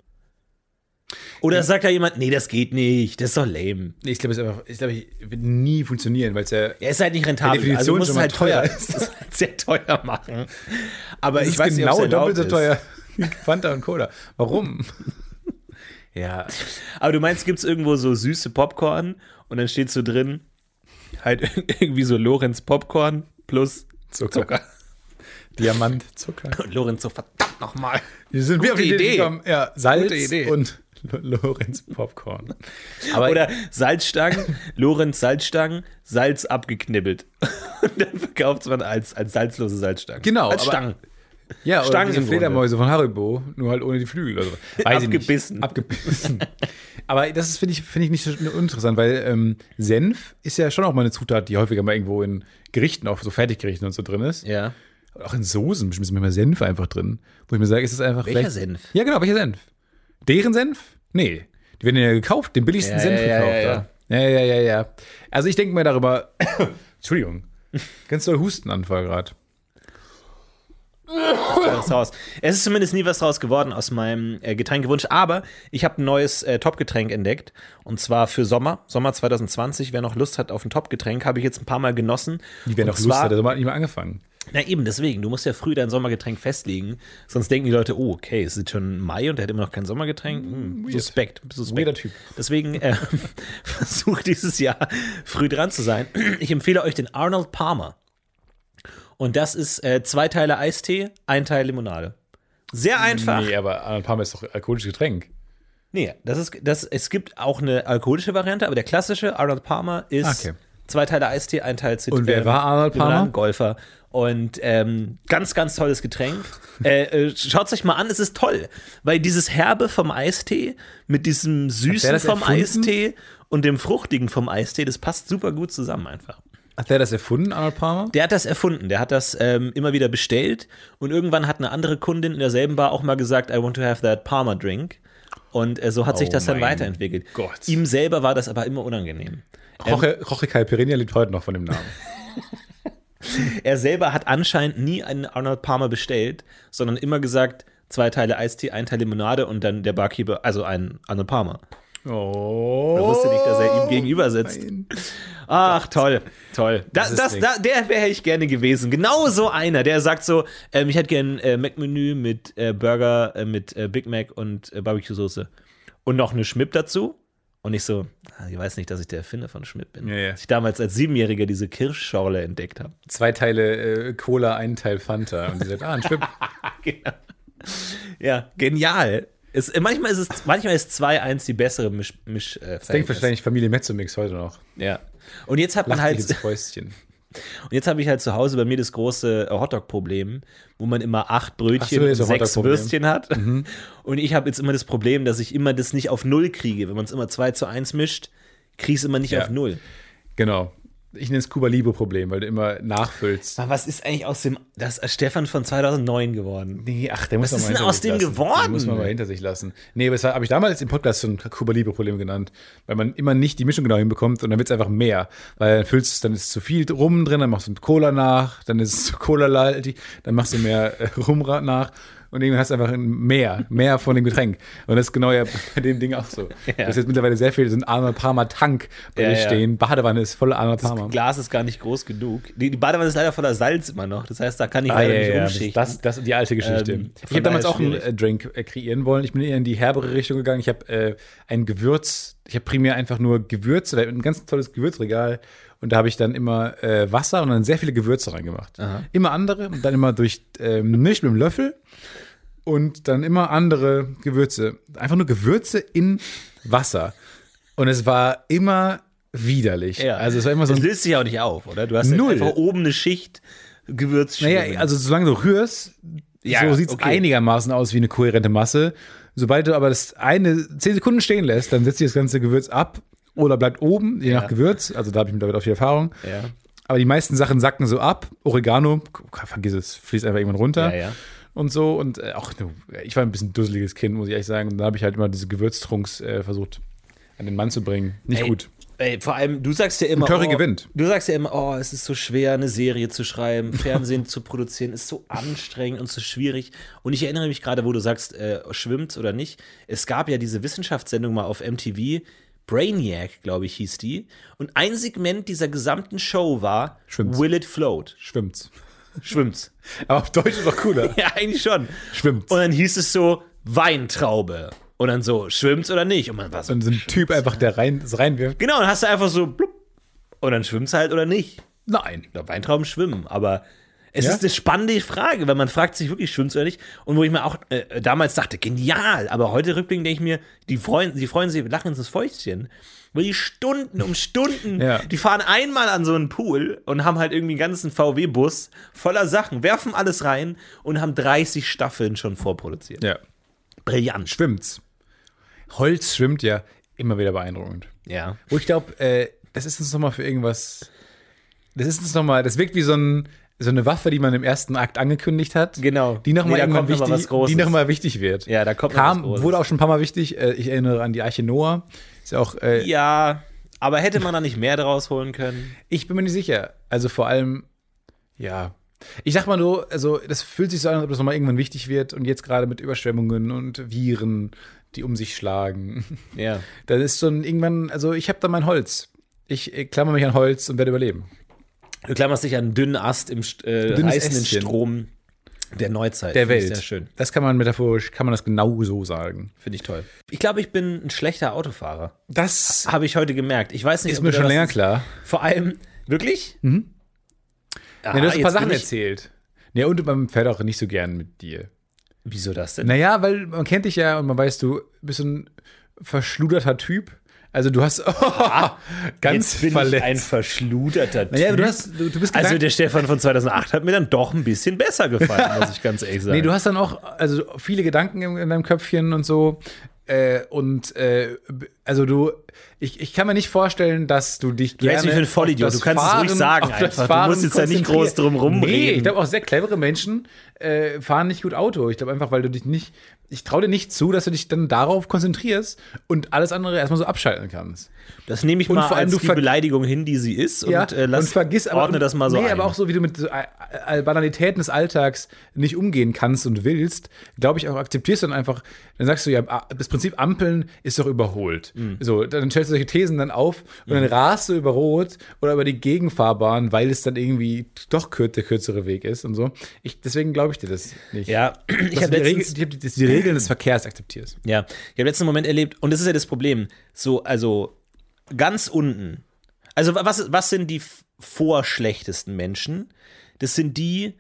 Oder sagt da jemand, nee, das geht nicht, das ist doch lame. Nee, ich glaube, es ist einfach, ich glaube, es wird nie funktionieren, weil es ja. Er ist halt nicht rentabel, also muss es halt teuer, ist. Das halt sehr teuer machen. Aber Es ich ist weiß genau nicht, doppelt so teuer ist. wie Fanta und Cola. Warum? ja. Aber du meinst, gibt es irgendwo so süße Popcorn und dann steht so drin, halt irgendwie so Lorenz Popcorn plus Zucker. Zucker. Diamantzucker. Und Lorenz so, verdammt nochmal. Wir sind wir auf die Idee Idee. gekommen. Ja, Salz und Lorenz Popcorn. Aber Oder Salzstangen, Lorenz Salzstangen, Salz abgeknibbelt. Und dann verkauft man als, als salzlose Salzstangen. Genau, Als aber- Stangen. ja, oder Stangen diese Grunde. Fledermäuse von Haribo, nur halt ohne die Flügel. Oder so. Weiß ich Abgebissen. Nicht. Abgebissen. Aber das finde ich, finde ich nicht so uninteressant, weil ähm, Senf ist ja schon auch mal eine Zutat, die häufiger mal irgendwo in Gerichten, auch so Fertiggerichten und so drin ist. Ja. Auch in Soßen bestimmt ist manchmal Senf einfach drin. Wo ich mir sage, ist es einfach Welcher Senf? Ja, genau, welcher Senf? Deren Senf? Nee. Die werden ja gekauft, den billigsten Ja, Senf ja, gekauft. Ja, ja, ja, ja, ja. Also ich denke mir darüber. Entschuldigung. Ganz doll Hustenanfall gerade. raus. Es ist zumindest nie was draus geworden aus meinem äh, Getränkewunsch, aber ich habe ein neues äh, Topgetränk entdeckt und zwar für Sommer, Sommer 2020. Wer noch Lust hat auf ein Topgetränk, habe ich jetzt ein paar Mal genossen. Und auch Lust, hat der Sommer hat nicht mehr angefangen. Na eben, deswegen. Du musst ja früh dein Sommergetränk festlegen. Sonst denken die Leute, oh, okay, es ist schon Mai und er hat immer noch kein Sommergetränk. Hm, suspekt, suspekt. Weirder Typ. Deswegen äh, versucht dieses Jahr früh dran zu sein. Ich empfehle euch den Arnold Palmer. Und das ist äh, zwei Teile Eistee, ein Teil Limonade. Sehr einfach. Nee, aber Arnold Palmer ist doch alkoholisches Getränk. Nee, das ist, das, es gibt auch eine alkoholische Variante, aber der klassische Arnold Palmer ist Okay. zwei Teile Eistee, ein Teil Zit Und wer war Arnold Palmer? Limonadengolfer. Und ähm, ganz, ganz tolles Getränk. äh, äh, Schaut euch mal an, es ist toll, weil dieses Herbe vom Eistee mit diesem Süßen vom erfunden? Eistee und dem Fruchtigen vom Eistee, das passt super gut zusammen einfach. Hat der das erfunden, Arnold Palmer? Der hat das erfunden, der hat das ähm, immer wieder bestellt und irgendwann hat eine andere Kundin in derselben Bar auch mal gesagt, I want to have that Palmer drink. Und äh, so hat sich Oh das dann weiterentwickelt. Gott. Ihm selber war das aber immer unangenehm. Roche, Roche Caipirinha lebt heute noch von dem Namen. Er selber hat anscheinend nie einen Arnold Palmer bestellt, sondern immer gesagt, zwei Teile Eistee, ein Teil Limonade und dann der Barkeeper, also ein Arnold Palmer. Oh. Er wusste nicht, dass er ihm gegenüber sitzt. Ach, toll, toll. Das, das, nix. da, der wäre ich gerne gewesen. Genau so einer, der sagt so, ähm, ich hätte gern äh, Mac-Menü mit äh, Burger, äh, mit äh, Big Mac und äh, Barbecue-Soße. Und noch eine Schmipp dazu. Und ich so, ah, ich weiß nicht, dass ich der Erfinder von Schmipp bin. Ja, ja. Ich damals als Siebenjähriger diese Kirschschorle entdeckt habe. Zwei Teile äh, Cola, ein Teil Fanta. Und die sagt, ah, ein Schwipp. Genau. Ja, genial. Es, äh, manchmal ist es, manchmal ist 2-1 die bessere Misch, Misch äh, Denkt Verhältnis. wahrscheinlich Familie Mezzomix heute noch. Ja. Und jetzt hat man Lacht halt, Fäustchen. Und jetzt habe ich halt zu Hause bei mir das große äh, Hotdog-Problem, wo man immer acht Brötchen so, und sechs. Würstchen hat. Und ich habe jetzt immer das Problem, dass ich immer das nicht auf Null kriege. Wenn man es immer 2 zu 1 mischt, kriege ich es immer nicht Ja. auf Null. Genau. Ich nenne es Cuba Libre-Problem, weil du immer nachfüllst. Aber was ist eigentlich aus dem, das ist Stefan von 2009 geworden? Nee, ach, der muss Was man ist mal denn hinter aus sich dem lassen. geworden? Den muss man mal hinter sich lassen. Nee, aber das habe ich damals im Podcast schon Cuba Libre-Problem genannt, weil man immer nicht die Mischung genau hinbekommt und dann wird es einfach mehr. Weil dann füllst du es, dann ist zu viel rum drin, dann machst du Cola nach, dann ist es zu Cola dann machst du mehr äh, Rum nach und irgendwann hast du einfach mehr, mehr von dem Getränk. Und das ist genau ja bei dem Ding auch so. Ja. Das ist jetzt mittlerweile sehr viel, so ein Arnold Palmer Tank bei Ja, dir ja. stehen. Badewanne ist voller Arnold Palmer. Das Glas ist gar nicht groß genug. Die, die Badewanne ist leider voller Salz immer noch. Das heißt, da kann ich Ah, leider ja, nicht ja, umschichten. das, das ist die alte Geschichte. Ähm, ich habe damals auch einen schwierig. äh, Drink äh, kreieren wollen. Ich bin eher in die herbere Richtung gegangen. Ich habe äh, ein Gewürz, ich habe primär einfach nur Gewürze, ein ganz tolles Gewürzregal. Und da habe ich dann immer äh, Wasser und dann sehr viele Gewürze reingemacht. Immer andere und dann immer durch äh, Milch mit dem Löffel und dann immer andere Gewürze. Einfach nur Gewürze in Wasser. Und es war immer widerlich. Ja. Also es war immer so das löst sich auch nicht auf, oder? Du hast Null. einfach oben eine Schicht Gewürz. Naja, also solange du rührst, Ja, so sieht es okay. einigermaßen aus wie eine kohärente Masse. Sobald du aber das eine 10 Sekunden stehen lässt, dann setzt sich das ganze Gewürz ab oder bleibt oben, je nach Gewürz. Also da habe ich mittlerweile auch viel Erfahrung. Ja. Aber die meisten Sachen sacken so ab. Oregano, vergiss es, fließt einfach irgendwann runter. Ja. Und so. Und äh, auch, ich war ein bisschen dusseliges Kind, muss ich ehrlich sagen. Und dann habe ich halt immer diese Gewürztrunks äh, versucht an den Mann zu bringen. Nicht Ey, gut. Ey, vor allem, du sagst ja immer. Curry oh, gewinnt. Du sagst ja immer, oh, es ist so schwer, eine Serie zu schreiben, Fernsehen zu produzieren, ist so anstrengend und so schwierig. Und ich erinnere mich gerade, wo du sagst, äh, schwimmt oder nicht. Es gab ja diese Wissenschaftssendung mal auf MTV. Brainiac, glaube ich, hieß die. Und ein Segment dieser gesamten Show war Schwimmt's. Will it float? Schwimmt's. Schwimmt's. Aber auf Deutsch ist doch cooler. Ja, eigentlich schon. Schwimmt's. Und dann hieß es so, Weintraube. Und dann so, schwimmt's oder nicht? Und man war so, Und so ein Typ einfach, der rein, das reinwirft. genau, dann hast du einfach so, blub. Und dann schwimmt's halt oder nicht. Nein. Ich glaube, Weintrauben schwimmen, aber Es Ja? ist eine spannende Frage, weil man fragt sich wirklich schon ehrlich und wo ich mir auch äh, damals dachte, genial, aber heute rückblickend denke ich mir, die freuen, die freuen sich, lachen ins Fäustchen. Weil die Stunden um Stunden, Ja. die fahren einmal an so einen Pool und haben halt irgendwie einen ganzen VW-Bus voller Sachen, werfen alles rein und haben 30 Staffeln schon vorproduziert. Ja. Brillant. Schwimmt's. Holz schwimmt ja immer wieder beeindruckend. Ja. Wo ich glaube, äh, das ist uns nochmal für irgendwas. Das ist uns nochmal, das wirkt wie so, ein, so eine Waffe, die man im ersten Akt angekündigt hat. Genau. Die nochmal Nee, irgendwann noch wichtig, Großes. die noch mal wichtig wird. Ja, da kommt noch Kam, wurde auch schon ein paar Mal wichtig. Äh, ich erinnere an die Arche Noah. Ist ja auch, äh, Ja, aber hätte man da nicht mehr draus holen können? ich bin mir nicht sicher. Also vor allem, ja. Ich sag mal nur, also das fühlt sich so an, als ob das nochmal irgendwann wichtig wird. Und jetzt gerade mit Überschwemmungen und Viren, die um sich schlagen. Ja. Das ist so ein irgendwann, also ich habe da mein Holz. Ich äh, klammer mich an Holz und werde überleben. Du klammerst dich an einen dünnen Ast im äh, Dünnes reißenden Ästchen. Strom der Neuzeit. Der Welt. Sehr schön. Das kann man metaphorisch, kann man das genau so sagen. Finde ich toll. Ich glaube, ich bin ein schlechter Autofahrer. Das Habe ich heute gemerkt. Ich weiß nicht, ist mir schon länger klar. Vor allem, wirklich? Mhm. Ja, du hast ein paar Sachen erzählt. Ja, und man fährt auch nicht so gern mit dir. Wieso das denn? Naja, weil man kennt dich ja und man weiß, du bist ein verschluderter Typ. Also du hast ganz Jetzt bin verletzt. ich ein verschluderter Typ. naja, du, hast, du, du bist also der Stefan von 2008 hat mir dann doch ein bisschen besser gefallen, muss ich ganz ehrlich sagen. Nee, du hast dann auch also viele Gedanken in, in deinem Köpfchen und so. Äh, und äh, also du, ich, ich kann mir nicht vorstellen, dass du dich Du hältst gerne mich für einen Vollidiot. Du kannst es ruhig sagen einfach. Du Fahren musst jetzt ja nicht groß drum rumreden. Nee, ich glaube auch sehr clevere Menschen äh, fahren nicht gut Auto. Ich glaube einfach, weil du dich nicht, ich traue dir nicht zu, dass du dich dann darauf konzentrierst und alles andere erstmal so abschalten kannst. das nehme ich Und mal vor allem als die Beleidigung hin, die sie ist. Und, äh, lass, und vergiss aber ordne das mal so nee, ein. aber auch so, wie du mit so, äh, äh, Banalitäten des Alltags nicht umgehen kannst und willst, glaube ich auch akzeptierst du dann einfach, dann sagst du ja, ah, das Prinzip Ampeln ist doch überholt. Mhm. So, dann stellst du solche Thesen dann auf und dann rast du über Rot oder über die Gegenfahrbahn, weil es dann irgendwie doch kür der kürzere Weg ist und so. Ich, deswegen glaube ich dir das nicht. Ja, ich habe die, Regel, letztens, die, die, die Regeln des Verkehrs akzeptierst. ja, ich habe letzten Moment erlebt, und das ist ja das Problem, so, also ganz unten, also was, was sind die vorschlechtesten Menschen? Das sind die,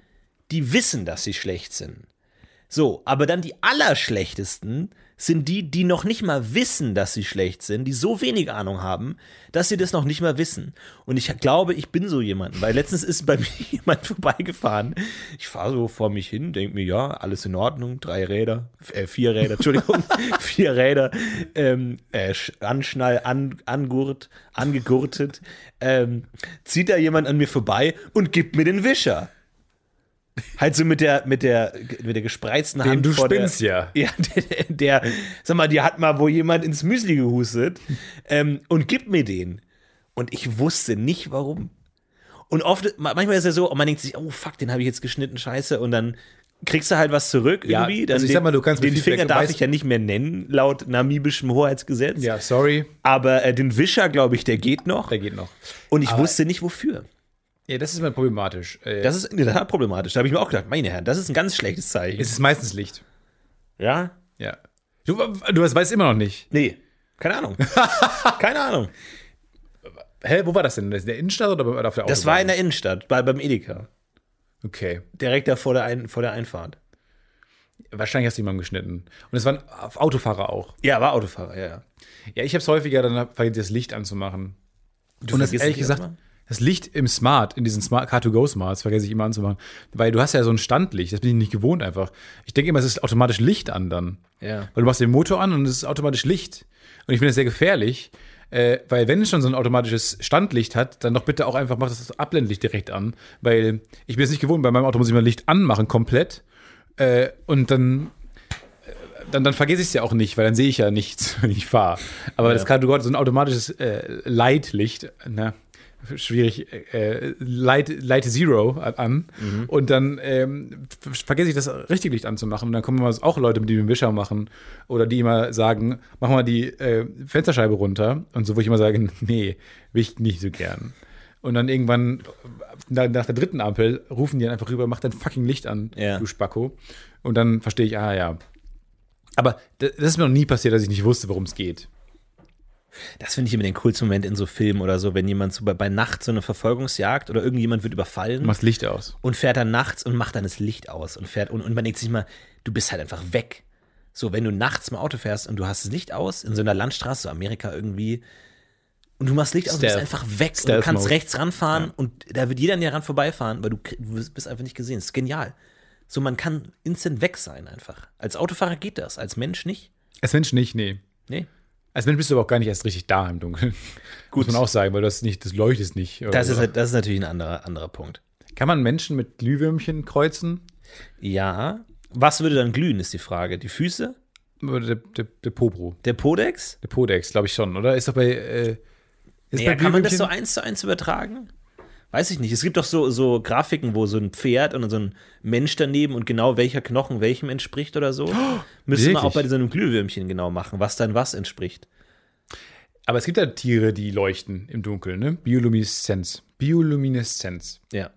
die wissen, dass sie schlecht sind. So, aber dann die allerschlechtesten sind die, die noch nicht mal wissen, dass sie schlecht sind, die so wenig Ahnung haben, dass sie das noch nicht mal wissen. Und ich glaube, ich bin so jemand, weil letztens ist bei mir jemand vorbeigefahren. Ich fahre so vor mich hin, denke mir, ja, alles in Ordnung, drei Räder, äh, vier Räder, Entschuldigung, vier Räder, ähm, äh, Sch- Anschnall, an, angurt, angegurtet, ähm, zieht da jemand an mir vorbei und gibt mir den Wischer. Halt so mit der, mit der, mit der gespreizten Den Hand. du vor spinnst der, ja. Ja, der, der, sag mal, die hat mal wo jemand ins Müsli gehustet ähm, und gibt mir den. Und ich wusste nicht warum. Und oft, ma- manchmal ist es ja so, und man denkt sich, oh fuck, den habe ich jetzt geschnitten, scheiße. Und dann kriegst du halt was zurück Ja, irgendwie. Dann also ich den, sag mal, du kannst den Finger darf weißt- ich ja nicht mehr nennen, laut namibischem Hoheitsgesetz. Ja, sorry, Aber äh, den Wischer, glaube ich, der geht noch. der geht noch. Und ich wusste nicht wofür. Ja, das ist immer problematisch. Äh, Das ist in der Tat problematisch. Da habe ich mir auch gedacht, meine Herren, das ist ein ganz schlechtes Zeichen. es ist meistens Licht. ja? Ja. Du, du weißt immer noch nicht. Nee. Keine Ahnung. Keine Ahnung. Hä, wo war das denn? In der Innenstadt oder auf der Autobahn? Das war in der Innenstadt, bei, beim Edeka. Okay. Direkt da vor der, Ein vor der Einfahrt. Wahrscheinlich hast du jemanden geschnitten. Und es waren Autofahrer auch. Ja, war Autofahrer, ja, ja. Ja, ich habe es häufiger dann vergessen, das Licht anzumachen. Du und das ehrlich gesagt, erstmal? Das Licht im Smart, in diesen Smart Car2Go Smarts, vergesse ich immer anzumachen. Weil du hast ja so ein Standlicht, das bin ich nicht gewohnt einfach. Ich denke immer, es ist automatisch Licht an dann. Ja. Weil du machst den Motor an und es ist automatisch Licht. Und ich finde das sehr gefährlich, äh, weil wenn es schon so ein automatisches Standlicht hat, dann doch bitte auch einfach mach das Abblendlicht direkt an. Weil ich bin es nicht gewohnt, bei meinem Auto muss ich mal Licht anmachen, komplett. Äh, und dann, äh, dann, dann vergesse ich es ja auch nicht, weil dann sehe ich ja nichts, wenn ich fahre. Aber das Car2Go hat so ein automatisches äh, Leitlicht, na, schwierig, äh, Light, Light Zero an. Und dann ähm, ver- vergesse ich das richtige Licht anzumachen. Und dann kommen immer auch Leute, die den Wischer machen oder die immer sagen, mach mal die äh, Fensterscheibe runter. Und so, wo ich immer sage, nee, will ich nicht so gern. Und dann irgendwann, nach, nach der dritten Ampel, rufen die dann einfach rüber, mach dein fucking Licht an, Ja. du Spacko. Und dann verstehe ich, ah ja. Aber das ist mir noch nie passiert, dass ich nicht wusste, worum es geht. Das finde ich immer den coolsten Moment in so Filmen oder so, wenn jemand so bei, bei Nacht so eine Verfolgungsjagd oder irgendjemand wird überfallen Du machst Licht aus. und fährt dann nachts und macht dann das Licht aus und fährt und, und man denkt sich mal, du bist halt einfach weg. So, wenn du nachts im Auto fährst und du hast das Licht aus in so einer Landstraße, so Amerika irgendwie, und du machst Licht aus und bist Stealth. einfach weg und du Stealth kannst Mode. rechts ranfahren und da wird jeder an dir ran vorbeifahren, weil du, du bist einfach nicht gesehen. Das ist genial. So, man kann instant weg sein einfach. Als Autofahrer geht das, als Mensch nicht. Als Mensch nicht, nee. Nee. Als Mensch bist du aber auch gar nicht erst richtig da im Dunkeln. Gut. Muss man auch sagen, weil du hast nicht, das leuchtest nicht. Das ist, halt- das ist natürlich ein anderer, anderer Punkt. Kann man Menschen mit Glühwürmchen kreuzen? Ja. Was würde dann glühen, ist die Frage. Die Füße? Oder der, der, der Popro? Der Podex? Der Podex, glaube ich schon, oder? Ist doch bei. Äh, ist Ja, bei kann man das so eins zu eins übertragen? Weiß ich nicht. Es gibt doch so, so Grafiken, wo so ein Pferd und so ein Mensch daneben und genau welcher Knochen welchem entspricht oder so. Müsste man auch wirklich? bei so einem Glühwürmchen genau machen, was dann was entspricht. Aber es gibt ja Tiere, die leuchten im Dunkeln, ne? Biolumineszenz. Biolumineszenz. Ja.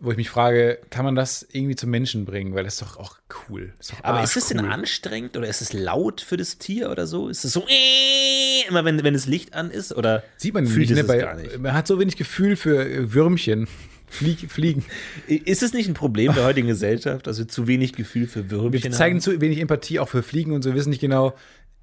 Wo ich mich frage, kann man das irgendwie zum Menschen bringen? Weil das ist doch auch cool. Ist doch Aber ist es denn arschcool. anstrengend oder ist es laut für das Tier oder so? Ist es so äh, immer, wenn, wenn das Licht an ist? Oder Sieht man fühlt nicht, ne? Bei, gar nicht? Man hat so wenig Gefühl für äh, Würmchen. Flieg, fliegen. Ist es nicht ein Problem der heutigen Gesellschaft, dass wir zu wenig Gefühl für Würmchen Wir zeigen haben? zu wenig Empathie auch für Fliegen und so. Wir wissen nicht genau,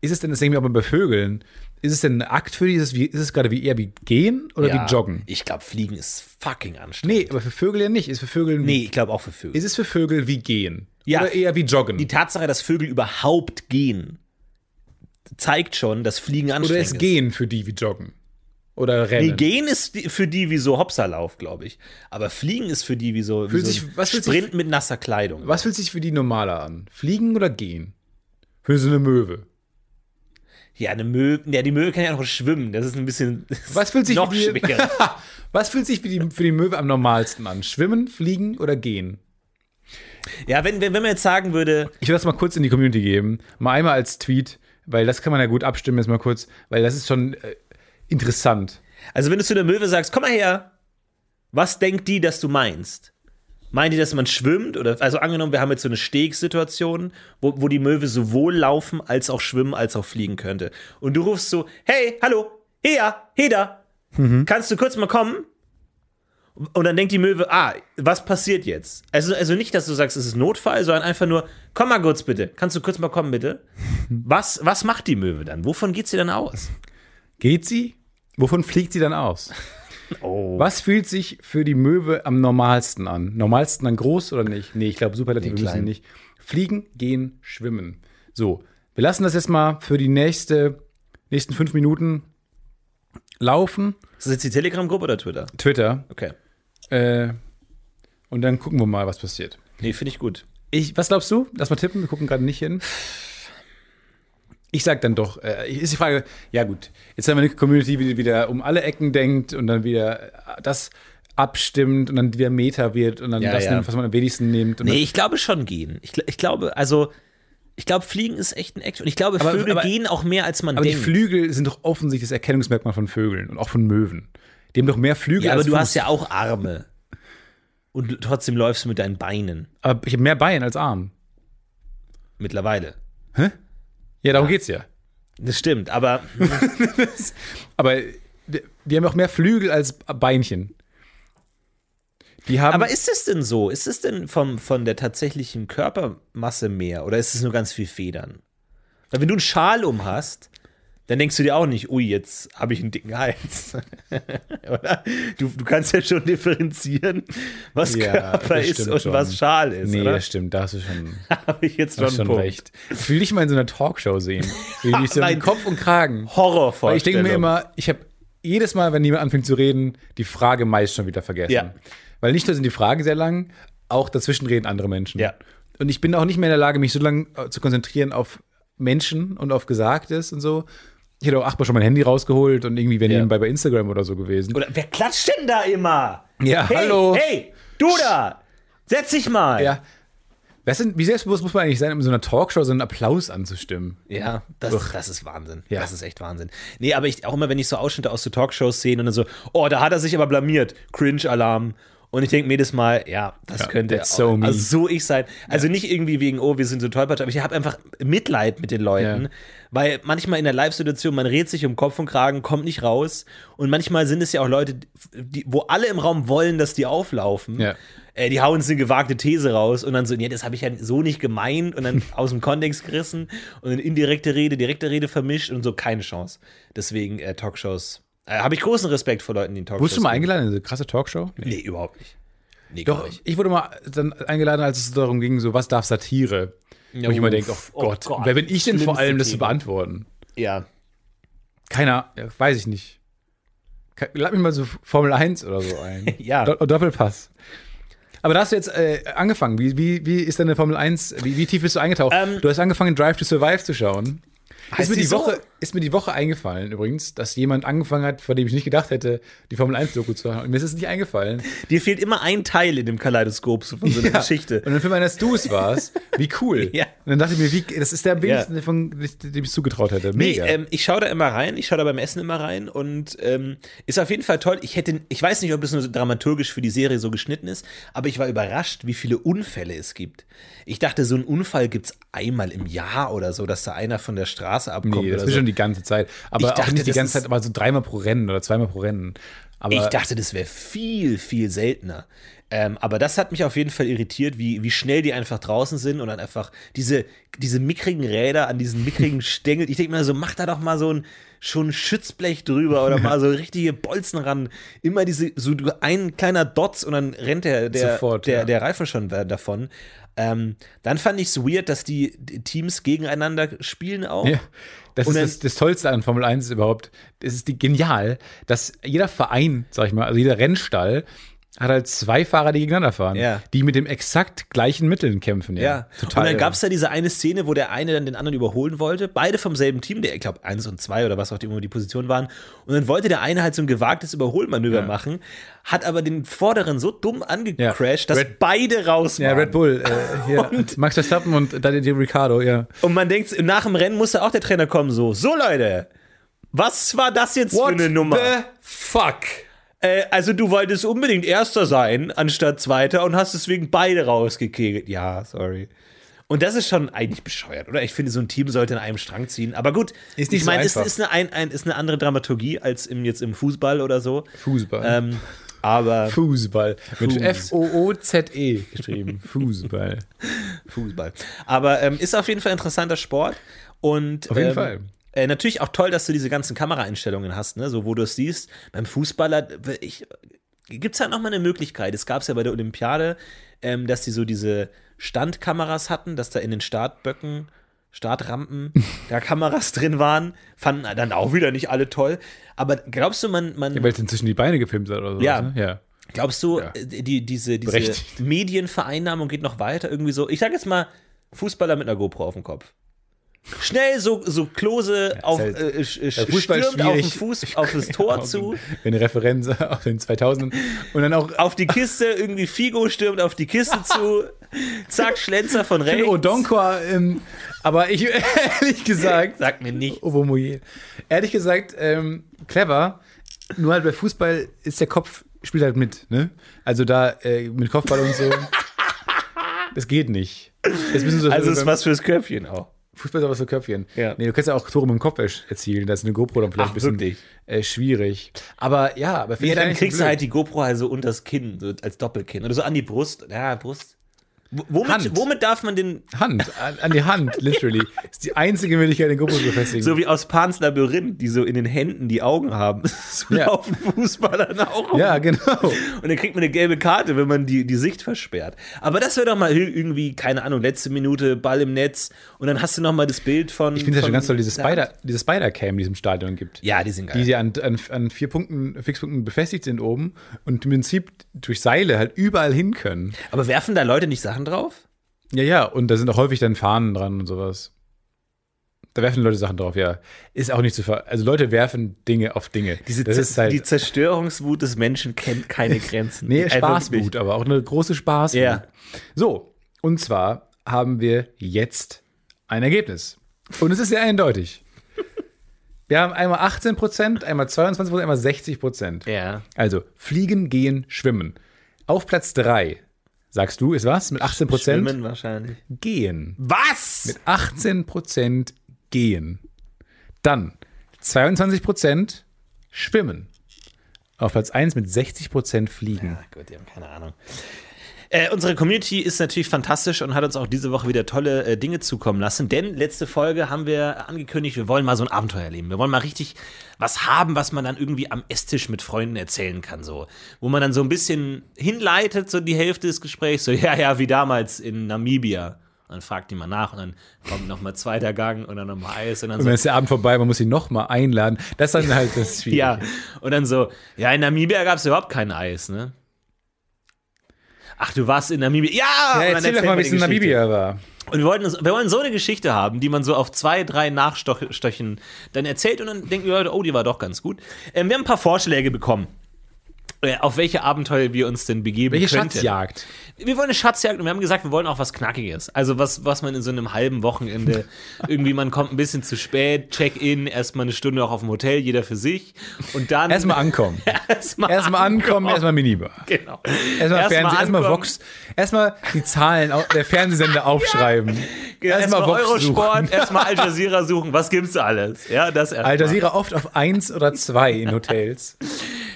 ist es denn, das wir auch mal bei Vögeln, ist es denn ein Akt für die? Ist es, wie, ist es gerade wie eher wie gehen oder Ja, wie joggen? Ich glaube, Fliegen ist fucking anstrengend. Nee, aber für Vögel ja nicht. Ist für Vögel Nee, ich glaube auch für Vögel. Ist es für Vögel wie gehen? Ja. Oder eher wie joggen? die Tatsache, dass Vögel überhaupt gehen, zeigt schon, dass Fliegen Oder anstrengend ist gehen für die wie joggen? Oder ist. Nee, rennen? gehen ist für die wie so Hopserlauf, glaube ich. Aber Fliegen ist für die wie so, wie so sich- fühlt sich- Sprint mit nasser Kleidung. Was fühlt sich für die normaler an? Fliegen oder gehen? Für so eine Möwe. Ja, eine Möwe, ja, die Möwe kann ja noch schwimmen. Das ist ein bisschen Was fühlt sich noch für die, schwerer. Was fühlt sich für die, für die Möwe am normalsten an? Schwimmen, fliegen oder gehen? Ja, wenn, wenn, wenn man jetzt sagen würde, Ich will das mal kurz in die Community geben. Mal einmal als Tweet, weil das kann man ja gut abstimmen jetzt mal kurz, weil das ist schon äh, interessant. also wenn du zu der Möwe sagst, komm mal her, was denkt die, dass du meinst? Meint die, dass man schwimmt? Oder, also angenommen, wir haben jetzt so eine Stegsituation, wo, wo die Möwe sowohl laufen als auch schwimmen als auch fliegen könnte. Und du rufst so, hey, hallo, her, Heda, kannst du kurz mal kommen? Und dann denkt die Möwe, ah, was passiert jetzt? Also, also nicht, dass du sagst, es ist Notfall, sondern einfach nur, komm mal kurz bitte, kannst du kurz mal kommen bitte? Was, was macht die Möwe dann? Wovon geht sie dann aus? Geht sie? Wovon fliegt sie dann aus? Oh. Was fühlt sich für die Möwe am normalsten an? Normalsten dann groß oder nicht? Nee, ich glaube, Superlative Nee, müssen nicht. Fliegen, gehen, schwimmen. So, wir lassen das jetzt mal für die nächste, nächsten fünf Minuten laufen. Ist das jetzt die Telegram-Gruppe oder Twitter? Twitter. Okay. Äh, und dann gucken wir mal, was passiert. Nee, finde ich gut. Ich, was glaubst du? Lass mal tippen, wir gucken gerade nicht hin. Ich sag dann doch, äh, ist die Frage, ja gut, jetzt haben wir eine Community, die wieder um alle Ecken denkt und dann wieder äh, das abstimmt und dann wieder Meta wird und dann Ja, das ja. nimmt, was man am wenigsten nimmt. Nee, ich glaube schon gehen. Ich, ich glaube, also, ich glaube, Fliegen ist echt ein Act. Und ich glaube, Aber- Vögel aber- gehen auch mehr, als man aber die denkt. Flügel sind doch offensichtlich das Erkennungsmerkmal von Vögeln und auch von Möwen. Die haben doch mehr Flügel ja, aber als du hast ja auch Arme. Und trotzdem läufst du mit deinen Beinen Aber ich habe mehr Bein als Arm. mittlerweile. Ja, darum geht's ja. Das stimmt, aber Aber die, haben auch mehr Flügel als Beinchen. Die haben Aber ist es denn so? Ist es denn vom, von der tatsächlichen Körpermasse mehr oder ist es nur ganz viel Federn? Weil wenn du einen Schal um hast, dann denkst du dir auch nicht, ui, jetzt habe ich einen dicken Hals. oder? Du, du kannst ja schon differenzieren, was Ja, Körper ist und schon. was Schal ist. Nee, oder? das stimmt, da hast du schon, habe ich jetzt schon, schon Punkt. recht. Ich will dich mal in so einer Talkshow sehen. Wie die so Nein. Kopf und Kragen. Weil ich Horrorvorstellung. denke mir immer, ich habe jedes Mal, wenn jemand anfängt zu reden, die Frage meist schon wieder vergessen. Ja. Weil nicht nur sind die Fragen sehr lang, auch dazwischen reden andere Menschen. Ja. Und ich bin auch nicht mehr in der Lage, mich so lange äh, zu konzentrieren auf Menschen und auf Gesagtes und so. Ich hätte auch achtmal schon mein Handy rausgeholt und irgendwie wäre Ja. nebenbei bei Instagram oder so gewesen. Oder wer klatscht denn da immer? Ja, hey, hallo. Hey, du da! Setz dich mal! Ja. Was sind, wie selbstbewusst muss man eigentlich sein, um so einer Talkshow so einen Applaus anzustimmen? Ja, das, Uch. das ist Wahnsinn. Ja. Das ist echt Wahnsinn. Nee, aber ich auch immer, wenn ich so Ausschnitte aus so Talkshows sehe und dann so, oh, da hat er sich aber blamiert. Cringe-Alarm. Und ich denke mir jedes Mal, ja, das Ja, könnte so also so ich sein. Also nicht irgendwie wegen, oh, wir sind so tollpatsch, aber ich habe einfach Mitleid mit den Leuten. Ja. Weil manchmal in der Live-Situation, man redet sich um Kopf und Kragen, kommt nicht raus. Und manchmal sind es ja auch Leute, die, wo alle im Raum wollen, dass die auflaufen. Ja. Äh, die hauen so eine gewagte These raus und dann so, nee, das habe ich ja so nicht gemeint und dann aus dem Kontext gerissen und dann indirekte Rede, direkte Rede vermischt und so, keine Chance. Deswegen äh, Talkshows. Äh, habe ich großen Respekt vor Leuten, die in Talkshows Wurdest du mal eingeladen in eine krasse Talkshow? Nee, überhaupt nicht. Nee, Doch, nicht. ich wurde mal dann eingeladen, als es darum ging, so was darf Satire? Wo ich immer denke, oh oh Gott, Gott, wer bin ich denn vor allem, das zu beantworten? Ja. Keiner, ja, weiß ich nicht. Lad mich mal so Formel 1 oder so ein. Ja. Do Doppelpass. Aber da hast du jetzt äh, angefangen. Wie, wie, wie ist deine Formel 1? Wie, wie tief bist du eingetaucht? Ähm, du hast angefangen, Drive to Survive zu schauen. Ist Heißt mir, die die so? Ist mir die Woche eingefallen übrigens, dass jemand angefangen hat, von dem ich nicht gedacht hätte, die Formel 1-Doku zu hören. Und mir ist es nicht eingefallen. Dir fehlt immer ein Teil in dem Kaleidoskop so von so einer Ja. Geschichte. Und dann für meiner du es warst, wie cool. Ja. Und dann dachte ich mir, wie, das ist der am wenigsten, von dem ich es zugetraut hätte. Nee, Mega. ähm, ich schaue da immer rein, ich schaue da beim Essen immer rein und ähm, ist auf jeden Fall toll. Ich hätte, ich weiß nicht, ob es nur so dramaturgisch für die Serie so geschnitten ist, aber ich war überrascht, wie viele Unfälle es gibt. Ich dachte, so einen Unfall gibt es einmal im Jahr oder so, dass da einer von der Straße abkommt nee, das ist so. schon die ganze Zeit. Aber Ich auch dachte, nicht die ganze Zeit, aber so dreimal pro Rennen oder zweimal pro Rennen. Aber Ich dachte, das wäre viel, viel seltener. Ähm, aber das hat mich auf jeden Fall irritiert, wie, wie schnell die einfach draußen sind und dann einfach diese, diese mickrigen Räder an diesen mickrigen Stängeln. Ich denke mir so, mach da doch mal so ein schon Schützblech drüber oder mal so richtige Bolzen ran. Immer diese, so ein kleiner Dotz und dann rennt der, der, Sofort, der, ja. der Reifen schon da- davon. Ähm, dann fand ich es weird, dass die Teams gegeneinander spielen auch. Ja, das Und ist das, das Tollste an Formel 1 überhaupt. Es ist die, genial, dass jeder Verein, sag ich mal, also jeder Rennstall, hat halt zwei Fahrer, die gegeneinander fahren, Ja. die mit dem exakt gleichen Mitteln kämpfen. Ja, Ja, total. und dann gab es da diese eine Szene, wo der eine dann den anderen überholen wollte. Beide vom selben Team, der, ich glaube, eins und zwei oder was auch immer die Position waren. Und dann wollte der eine halt so ein gewagtes Überholmanöver machen, hat aber den vorderen so dumm angecrashed, dass Red- beide raus waren. ja, Red Bull, äh, hier, Max Verstappen und Daniel Ricciardo, ja. Und man denkt, nach dem Rennen musste auch der Trainer kommen, so, so Leute, was war das jetzt für eine Nummer? fuck? Äh, also du wolltest unbedingt Erster sein, anstatt Zweiter und hast deswegen beide rausgekegelt. Ja, sorry. Und das ist schon eigentlich bescheuert, oder? Ich finde, so ein Team sollte in einem Strang ziehen. Aber gut, Ist nicht ich so meine, es einfach. ist eine, ein, ist eine andere Dramaturgie als im, jetzt im Fußball oder so. Fußball. Ähm, aber Fußball. Mit. F-O-O-Z-E geschrieben. Fußball. Fußball. Aber ähm, ist auf jeden Fall ein interessanter Sport. Und, Auf jeden ähm, Fall. Äh, natürlich auch toll, dass du diese ganzen Kameraeinstellungen hast, ne? so wo du es siehst. Beim Fußballer, gibt es halt nochmal eine Möglichkeit. Es gab es ja bei der Olympiade, ähm, dass die so diese Standkameras hatten, dass da in den Startböcken, Startrampen, da Kameras drin waren. Fanden dann auch wieder nicht alle toll. Aber glaubst du, man, man Ja, weil es inzwischen die Beine gefilmt hat oder so. Ja. Ne? ja. Glaubst du, Ja. äh, die, diese, diese. Medienvereinnahmung geht noch weiter? Irgendwie so, ich sag jetzt mal, Fußballer mit einer GoPro auf dem Kopf. Schnell so, so Klose auf, halt- äh, Fußball stürmt auf den. Fuß, auf das Tor zu, Eine Referenz auf den 2000 und dann auch auf die Kiste, irgendwie Figo stürmt auf die Kiste zu, zack, Schlenzer von rechts. Odonkor, ähm, aber ich, ehrlich gesagt, Sag mir nicht. Obomoye, ehrlich gesagt, ähm, clever, nur halt bei Fußball ist der Kopf, spielt halt mit, ne? Also da äh, mit Kopfball und so, das geht nicht. Das müssen so Also ist was fürs Köpfchen auch. Fußball ist aber so Köpfchen. Ja. Nee, du kannst ja auch Tore mit dem Kopf erzielen, das ist eine GoPro dann vielleicht Ach, ein bisschen wirklich? äh, schwierig. Aber ja, aber Ja, dann nicht so kriegst du halt die GoPro halt so unters Kinn, so als Doppelkinn. Oder so an die Brust. Ja, Brust. Womit, Hand. womit darf man den Hand, an, an die Hand, literally. ist die einzige Möglichkeit, den GoPro zu befestigen. So wie aus Pans Labyrinth, die so in den Händen die Augen haben. So Ja. laufen Fußballer dann auch rum. ja, genau. Und dann kriegt man eine gelbe Karte, wenn man die, die Sicht versperrt. Aber das wäre doch mal ir- irgendwie, keine Ahnung, letzte Minute, Ball im Netz und dann hast du noch mal das Bild von. Ich finde es ja von- schon ganz toll, diese Spider, diese Spider-Cam, die es im Stadion gibt. Ja, die sind geil. Die an, an, an vier Punkten, Fixpunkten befestigt sind oben und im Prinzip durch Seile halt überall hin können. Aber werfen da Leute nicht Sachen drauf? Ja, ja, und da sind auch häufig dann Fahnen dran und sowas. Da werfen Leute Sachen drauf, ja. Ist auch nicht zu ver. Also Leute werfen Dinge auf Dinge. Diese ist halt. die Zerstörungswut des Menschen kennt keine Grenzen. nee, Spaßwut, aber auch eine große Spaßwut. Ja. So, und zwar haben wir jetzt ein Ergebnis. Und es ist sehr eindeutig. Wir haben einmal 18 Prozent, einmal 22 Prozent, einmal 60 Prozent. Ja. Also fliegen, gehen, schwimmen. Auf Platz 3, sagst du, ist was? Mit 18 Prozent? Schwimmen wahrscheinlich. Gehen. Was? Mit 18 Prozent gehen. Dann 22 Prozent schwimmen. Auf Platz 1 mit 60 Prozent fliegen. Ah, gut, die haben keine Ahnung. Äh, unsere Community ist natürlich fantastisch und hat uns auch diese Woche wieder tolle äh, Dinge zukommen lassen. Denn letzte Folge haben wir angekündigt, wir wollen mal so ein Abenteuer erleben. Wir wollen mal richtig was haben, was man dann irgendwie am Esstisch mit Freunden erzählen kann. So. Wo man dann so ein bisschen hinleitet, so die Hälfte des Gesprächs, so, ja, ja, wie damals in Namibia. Und dann fragt die mal nach und dann kommt nochmal zweiter Gang und dann nochmal Eis und dann Und so, dann ist der Abend vorbei, man muss ihn nochmal einladen. Das ist dann halt das Schwierige. Ja, und dann so, ja, in Namibia gab es überhaupt kein Eis, ne? Ach, du warst in Namibia. Ja! Ja, erzähl doch mal, wie es in. Namibia war. Und wir wollten, wir wollen so eine Geschichte haben, die man so auf zwei, drei Nachstöchen dann erzählt und dann denken die Leute, oh, die war doch ganz gut. Ähm, wir haben ein paar Vorschläge bekommen, auf welche Abenteuer wir uns denn begeben Welche könnten. Schatzjagd? Wir wollen eine Schatzjagd und wir haben gesagt, wir wollen auch was Knackiges. Also was, was man in so einem halben Wochenende irgendwie, man kommt ein bisschen zu spät, Check-in, erstmal eine Stunde auch auf dem Hotel, jeder für sich. Und dann. Erstmal ankommen. erstmal Erstmal ankommen, erstmal Minibar. Genau. Erstmal Fernsehen, erstmal. Vox. Erstmal die Zahlen der Fernsehsender aufschreiben. Genau, Erstmal Vox Eurosport, erstmal Al Jazeera suchen. Was gibt's da alles? Ja, das erstmal. Al Jazeera oft auf 1 oder 2 in Hotels.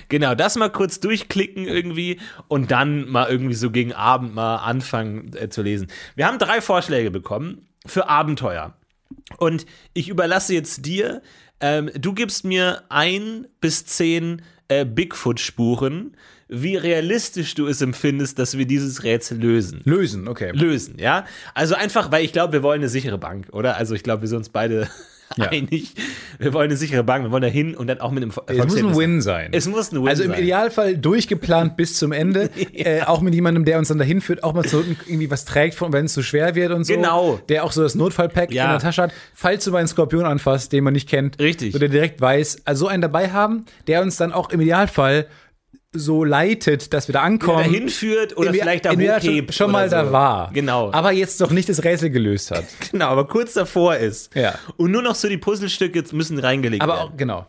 Genau, das mal kurz durchklicken irgendwie und dann mal irgendwie so gegen Abend mal anfangen äh, zu lesen. Wir haben drei Vorschläge bekommen für Abenteuer. Und ich überlasse jetzt dir, ähm, du gibst mir ein bis zehn äh, Bigfoot-Spuren, wie realistisch du es empfindest, dass wir dieses Rätsel lösen. Lösen, okay. Lösen, ja? Also einfach, weil ich glaube, wir wollen eine sichere Bank, oder? Also ich glaube, wir sind uns beide Ja. einig. Wir wollen eine sichere Bank, wir wollen da hin und dann auch mit einem Es muss ein. Win sein. Es muss ein Win also im sein. Idealfall durchgeplant bis zum Ende. äh, auch mit jemandem, der uns dann dahin führt, auch mal zu irgendwie was trägt, wenn es zu schwer wird und so. Genau. Der auch so das Notfallpack Ja. in der Tasche hat, falls du mal einen Skorpion anfasst, den man nicht kennt. Richtig. So der direkt weiß. Also so einen dabei haben, der uns dann auch im Idealfall so leitet, dass wir da ankommen. dahin führt oder Im- vielleicht da hochhebt schon, schon mal so. da war. Genau. Aber jetzt noch nicht das Rätsel gelöst hat. Genau, aber kurz davor ist. Ja. Und nur noch so die Puzzlestücke müssen reingelegt Aber werden. auch, genau.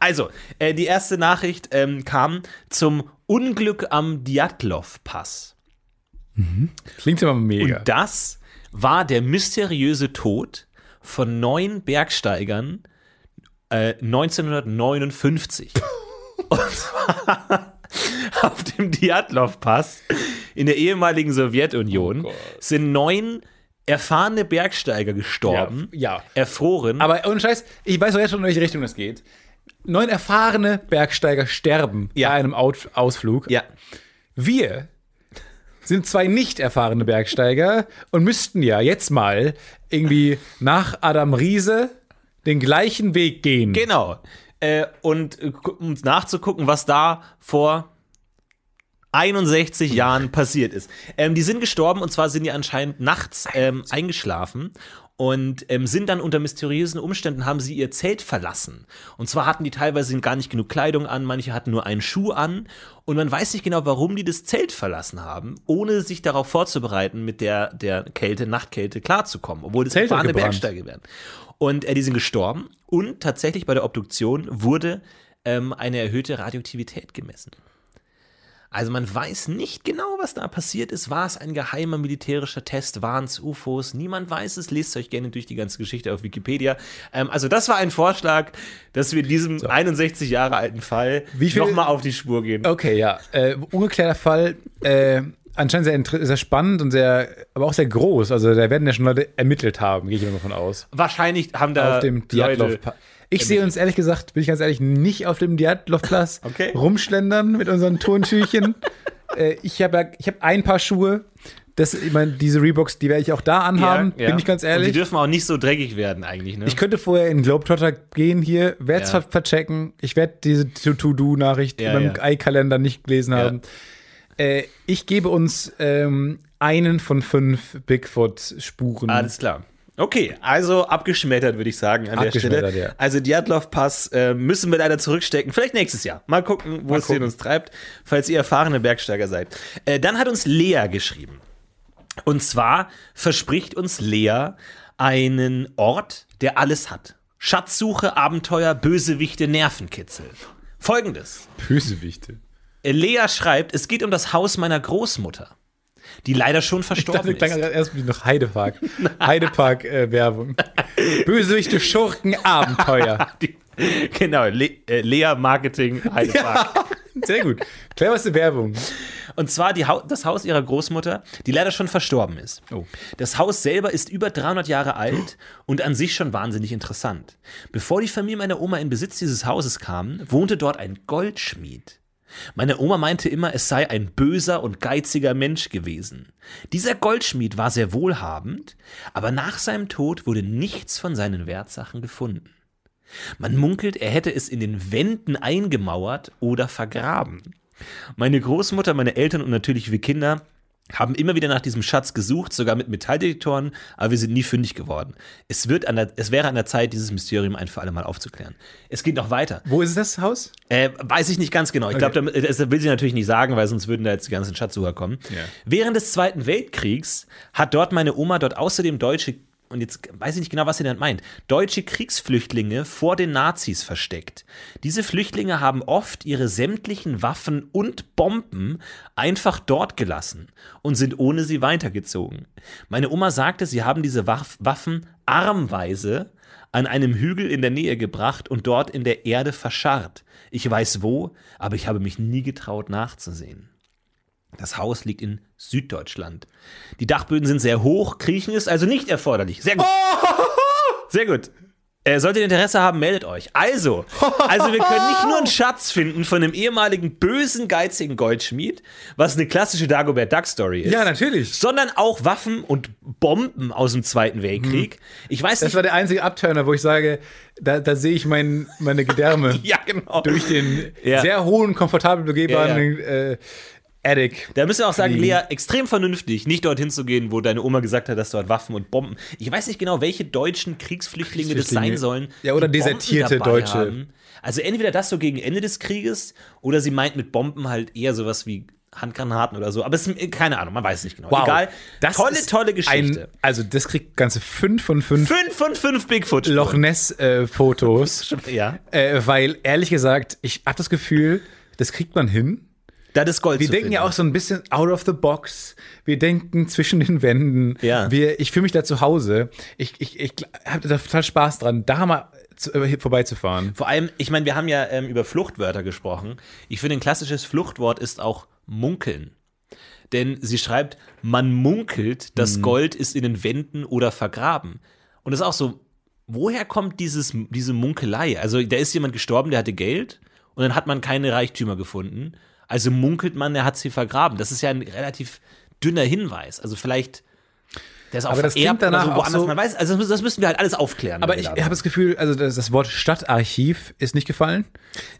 Also, äh, die erste Nachricht ähm, kam zum Unglück am Djatlov-Pass. Klingt immer mega. Und das war der mysteriöse Tod von neun Bergsteigern äh, 1959. Und zwar auf dem Djatlov-Pass in der ehemaligen Sowjetunion sind neun erfahrene Bergsteiger gestorben, Ja, ja. erfroren. Aber ohne Scheiß, ich weiß doch jetzt schon, in welche Richtung das geht. Neun erfahrene Bergsteiger sterben Ja. bei einem Out Ausflug. ja, Wir sind zwei nicht erfahrene Bergsteiger und müssten ja jetzt mal irgendwie nach Adam Riese den gleichen Weg gehen. Genau. Äh, und um nachzugucken, was da vor 61 Jahren passiert ist. Ähm, die sind gestorben und zwar sind die anscheinend nachts ähm, eingeschlafen und ähm, sind dann unter mysteriösen Umständen haben sie ihr Zelt verlassen. Und zwar hatten die teilweise gar nicht genug Kleidung an, manche hatten nur einen Schuh an und man weiß nicht genau, warum die das Zelt verlassen haben, ohne sich darauf vorzubereiten, mit der, der Kälte, Nachtkälte klarzukommen, obwohl das Zelt hat erfahrene gebrannt. Bergsteiger werden. Und äh, die sind gestorben und tatsächlich bei der Obduktion wurde ähm, eine erhöhte Radioaktivität gemessen. Also man weiß nicht genau, was da passiert ist. War es ein geheimer militärischer Test? Waren es UFOs? Niemand weiß es. Lest euch gerne durch die ganze Geschichte auf Wikipedia. Ähm, also das war ein Vorschlag, dass wir diesem 61 Jahre alten Fall nochmal auf die Spur gehen. Okay, ja. Äh, ungeklärter Fall. Äh, anscheinend sehr, sehr spannend und sehr, aber auch sehr groß. Also da werden ja schon Leute ermittelt haben, gehe ich immer von aus. Wahrscheinlich haben da auf dem Leute. Ich sehe uns ehrlich gesagt, bin ich ganz ehrlich, nicht auf dem Djatlov-Platz Okay. rumschlendern mit unseren Turntürchen. äh, ich habe ja, ich habe ein paar Schuhe. Das, ich meine, diese Reeboks, die werde ich auch da anhaben, Ja, ja. bin ich ganz Und ehrlich. die dürfen auch nicht so dreckig werden eigentlich, ne? Ich könnte vorher in Globetrotter gehen hier, werde es Ja. ver verchecken. Ich werde diese To-Do-Nachricht in meinem ja. i-Kalender nicht gelesen haben. Äh, ich gebe uns ähm, einen von fünf Bigfoot-Spuren. Alles klar. Okay, also abgeschmettert, würde ich sagen, an der Stelle. ja. Also Djatlov-Pass äh, müssen wir leider zurückstecken. Vielleicht nächstes Jahr. Mal gucken, wo es gucken. hin uns treibt, falls ihr erfahrene Bergsteiger seid. Äh, dann hat uns Lea geschrieben. Und zwar verspricht uns Lea einen Ort, der alles hat. Schatzsuche, Abenteuer, Bösewichte, Nervenkitzel. Folgendes. Bösewichte. Äh, Lea schreibt, es geht um das Haus meiner Großmutter, die leider schon Ich verstorben dachte, klang ist. erst wie noch Heidepark. Heidepark-Werbung. Bösewichte, Schurken, Abenteuer. Die, genau, Le äh, Lea Marketing Heidepark. Sehr gut. Cleverste Werbung. Und zwar die Hau das Haus ihrer Großmutter, die leider schon verstorben ist. Oh. Das Haus selber ist über 300 Jahre alt und an sich schon wahnsinnig interessant. Bevor die Familie meiner Oma in Besitz dieses Hauses kam, wohnte dort ein Goldschmied. Meine Oma meinte immer, es sei ein böser und geiziger Mensch gewesen. Dieser Goldschmied war sehr wohlhabend, aber nach seinem Tod wurde nichts von seinen Wertsachen gefunden. Man munkelt, er hätte es in den Wänden eingemauert oder vergraben. Meine Großmutter, meine Eltern und natürlich wir Kinder haben immer wieder nach diesem Schatz gesucht, sogar mit Metalldetektoren, aber wir sind nie fündig geworden. Es, wird an der, es wäre an der Zeit, dieses Mysterium ein für alle Mal aufzuklären. Es geht noch weiter. Wo ist das Haus? Äh, weiß ich nicht ganz genau. Ich glaube, das will sie natürlich nicht sagen, weil sonst würden da jetzt die ganzen Schatzsucher kommen. Ja. Während des Zweiten Weltkriegs hat dort meine Oma dort außerdem deutsche, und jetzt weiß ich nicht genau, was sie damit meint, deutsche Kriegsflüchtlinge vor den Nazis versteckt. Diese Flüchtlinge haben oft ihre sämtlichen Waffen und Bomben einfach dort gelassen und sind ohne sie weitergezogen. Meine Oma sagte, sie haben diese Waff Waffen armweise an einem Hügel in der Nähe gebracht und dort in der Erde verscharrt. Ich weiß wo, aber ich habe mich nie getraut nachzusehen. Das Haus liegt in Süddeutschland. Die Dachböden sind sehr hoch, Kriechen ist also nicht erforderlich. Sehr gut. Sehr gut. Äh, solltet ihr Interesse haben, meldet euch. Also, also wir können nicht nur einen Schatz finden von einem ehemaligen bösen, geizigen Goldschmied, was eine klassische Dagobert Duck Story ist. Ja, natürlich. Sondern auch Waffen und Bomben aus dem Zweiten Weltkrieg. Ich weiß Das nicht. war der einzige Abturner, wo ich sage, da, da sehe ich mein, meine Gedärme ja, genau. durch den Ja. sehr hohen, komfortabel begehbaren Äh, Attic. Da müssen wir auch sagen. Lea, extrem vernünftig, nicht dorthin zu gehen, wo deine Oma gesagt hat, dass dort Waffen und Bomben. Ich weiß nicht genau, welche deutschen Kriegsflüchtlinge das sein Kriegsflüchtlinge. sollen. Ja, oder desertierte Deutsche. haben. Also entweder das so gegen Ende des Krieges oder sie meint mit Bomben halt eher sowas wie Handgranaten oder so. Aber es ist keine Ahnung, man weiß es nicht genau. Egal. Das tolle, tolle Geschichte. Ein, also, das kriegt ganze 5 von 5 Fünf von fünf Bigfoot. Loch Ness-Fotos. Ja. äh, weil, ehrlich gesagt, ich habe das Gefühl, das kriegt man hin. Da das Gold Wir denken finden. ja auch so ein bisschen out of the box. Wir denken zwischen den Wänden. Ja. Wir, ich fühle mich da zu Hause. Ich, ich, ich habe da total Spaß dran, da mal zu, äh, vorbeizufahren. Vor allem, ich meine, wir haben ja ähm, über Fluchtwörter gesprochen. Ich finde, ein klassisches Fluchtwort ist auch munkeln. Denn sie schreibt, man munkelt, das Mhm. Gold ist in den Wänden oder vergraben. Und das ist auch so, woher kommt dieses, diese Munkelei? Also, da ist jemand gestorben, der hatte Geld und dann hat man keine Reichtümer gefunden. Also munkelt man, er hat sie vergraben. Das ist ja ein relativ dünner Hinweis. Also vielleicht, der ist auch Aber das klingt danach so, auch so- man weiß, also das müssen- wir halt alles aufklären. Aber ich habe da das Gefühl, also das, das Wort Stadtarchiv ist nicht gefallen.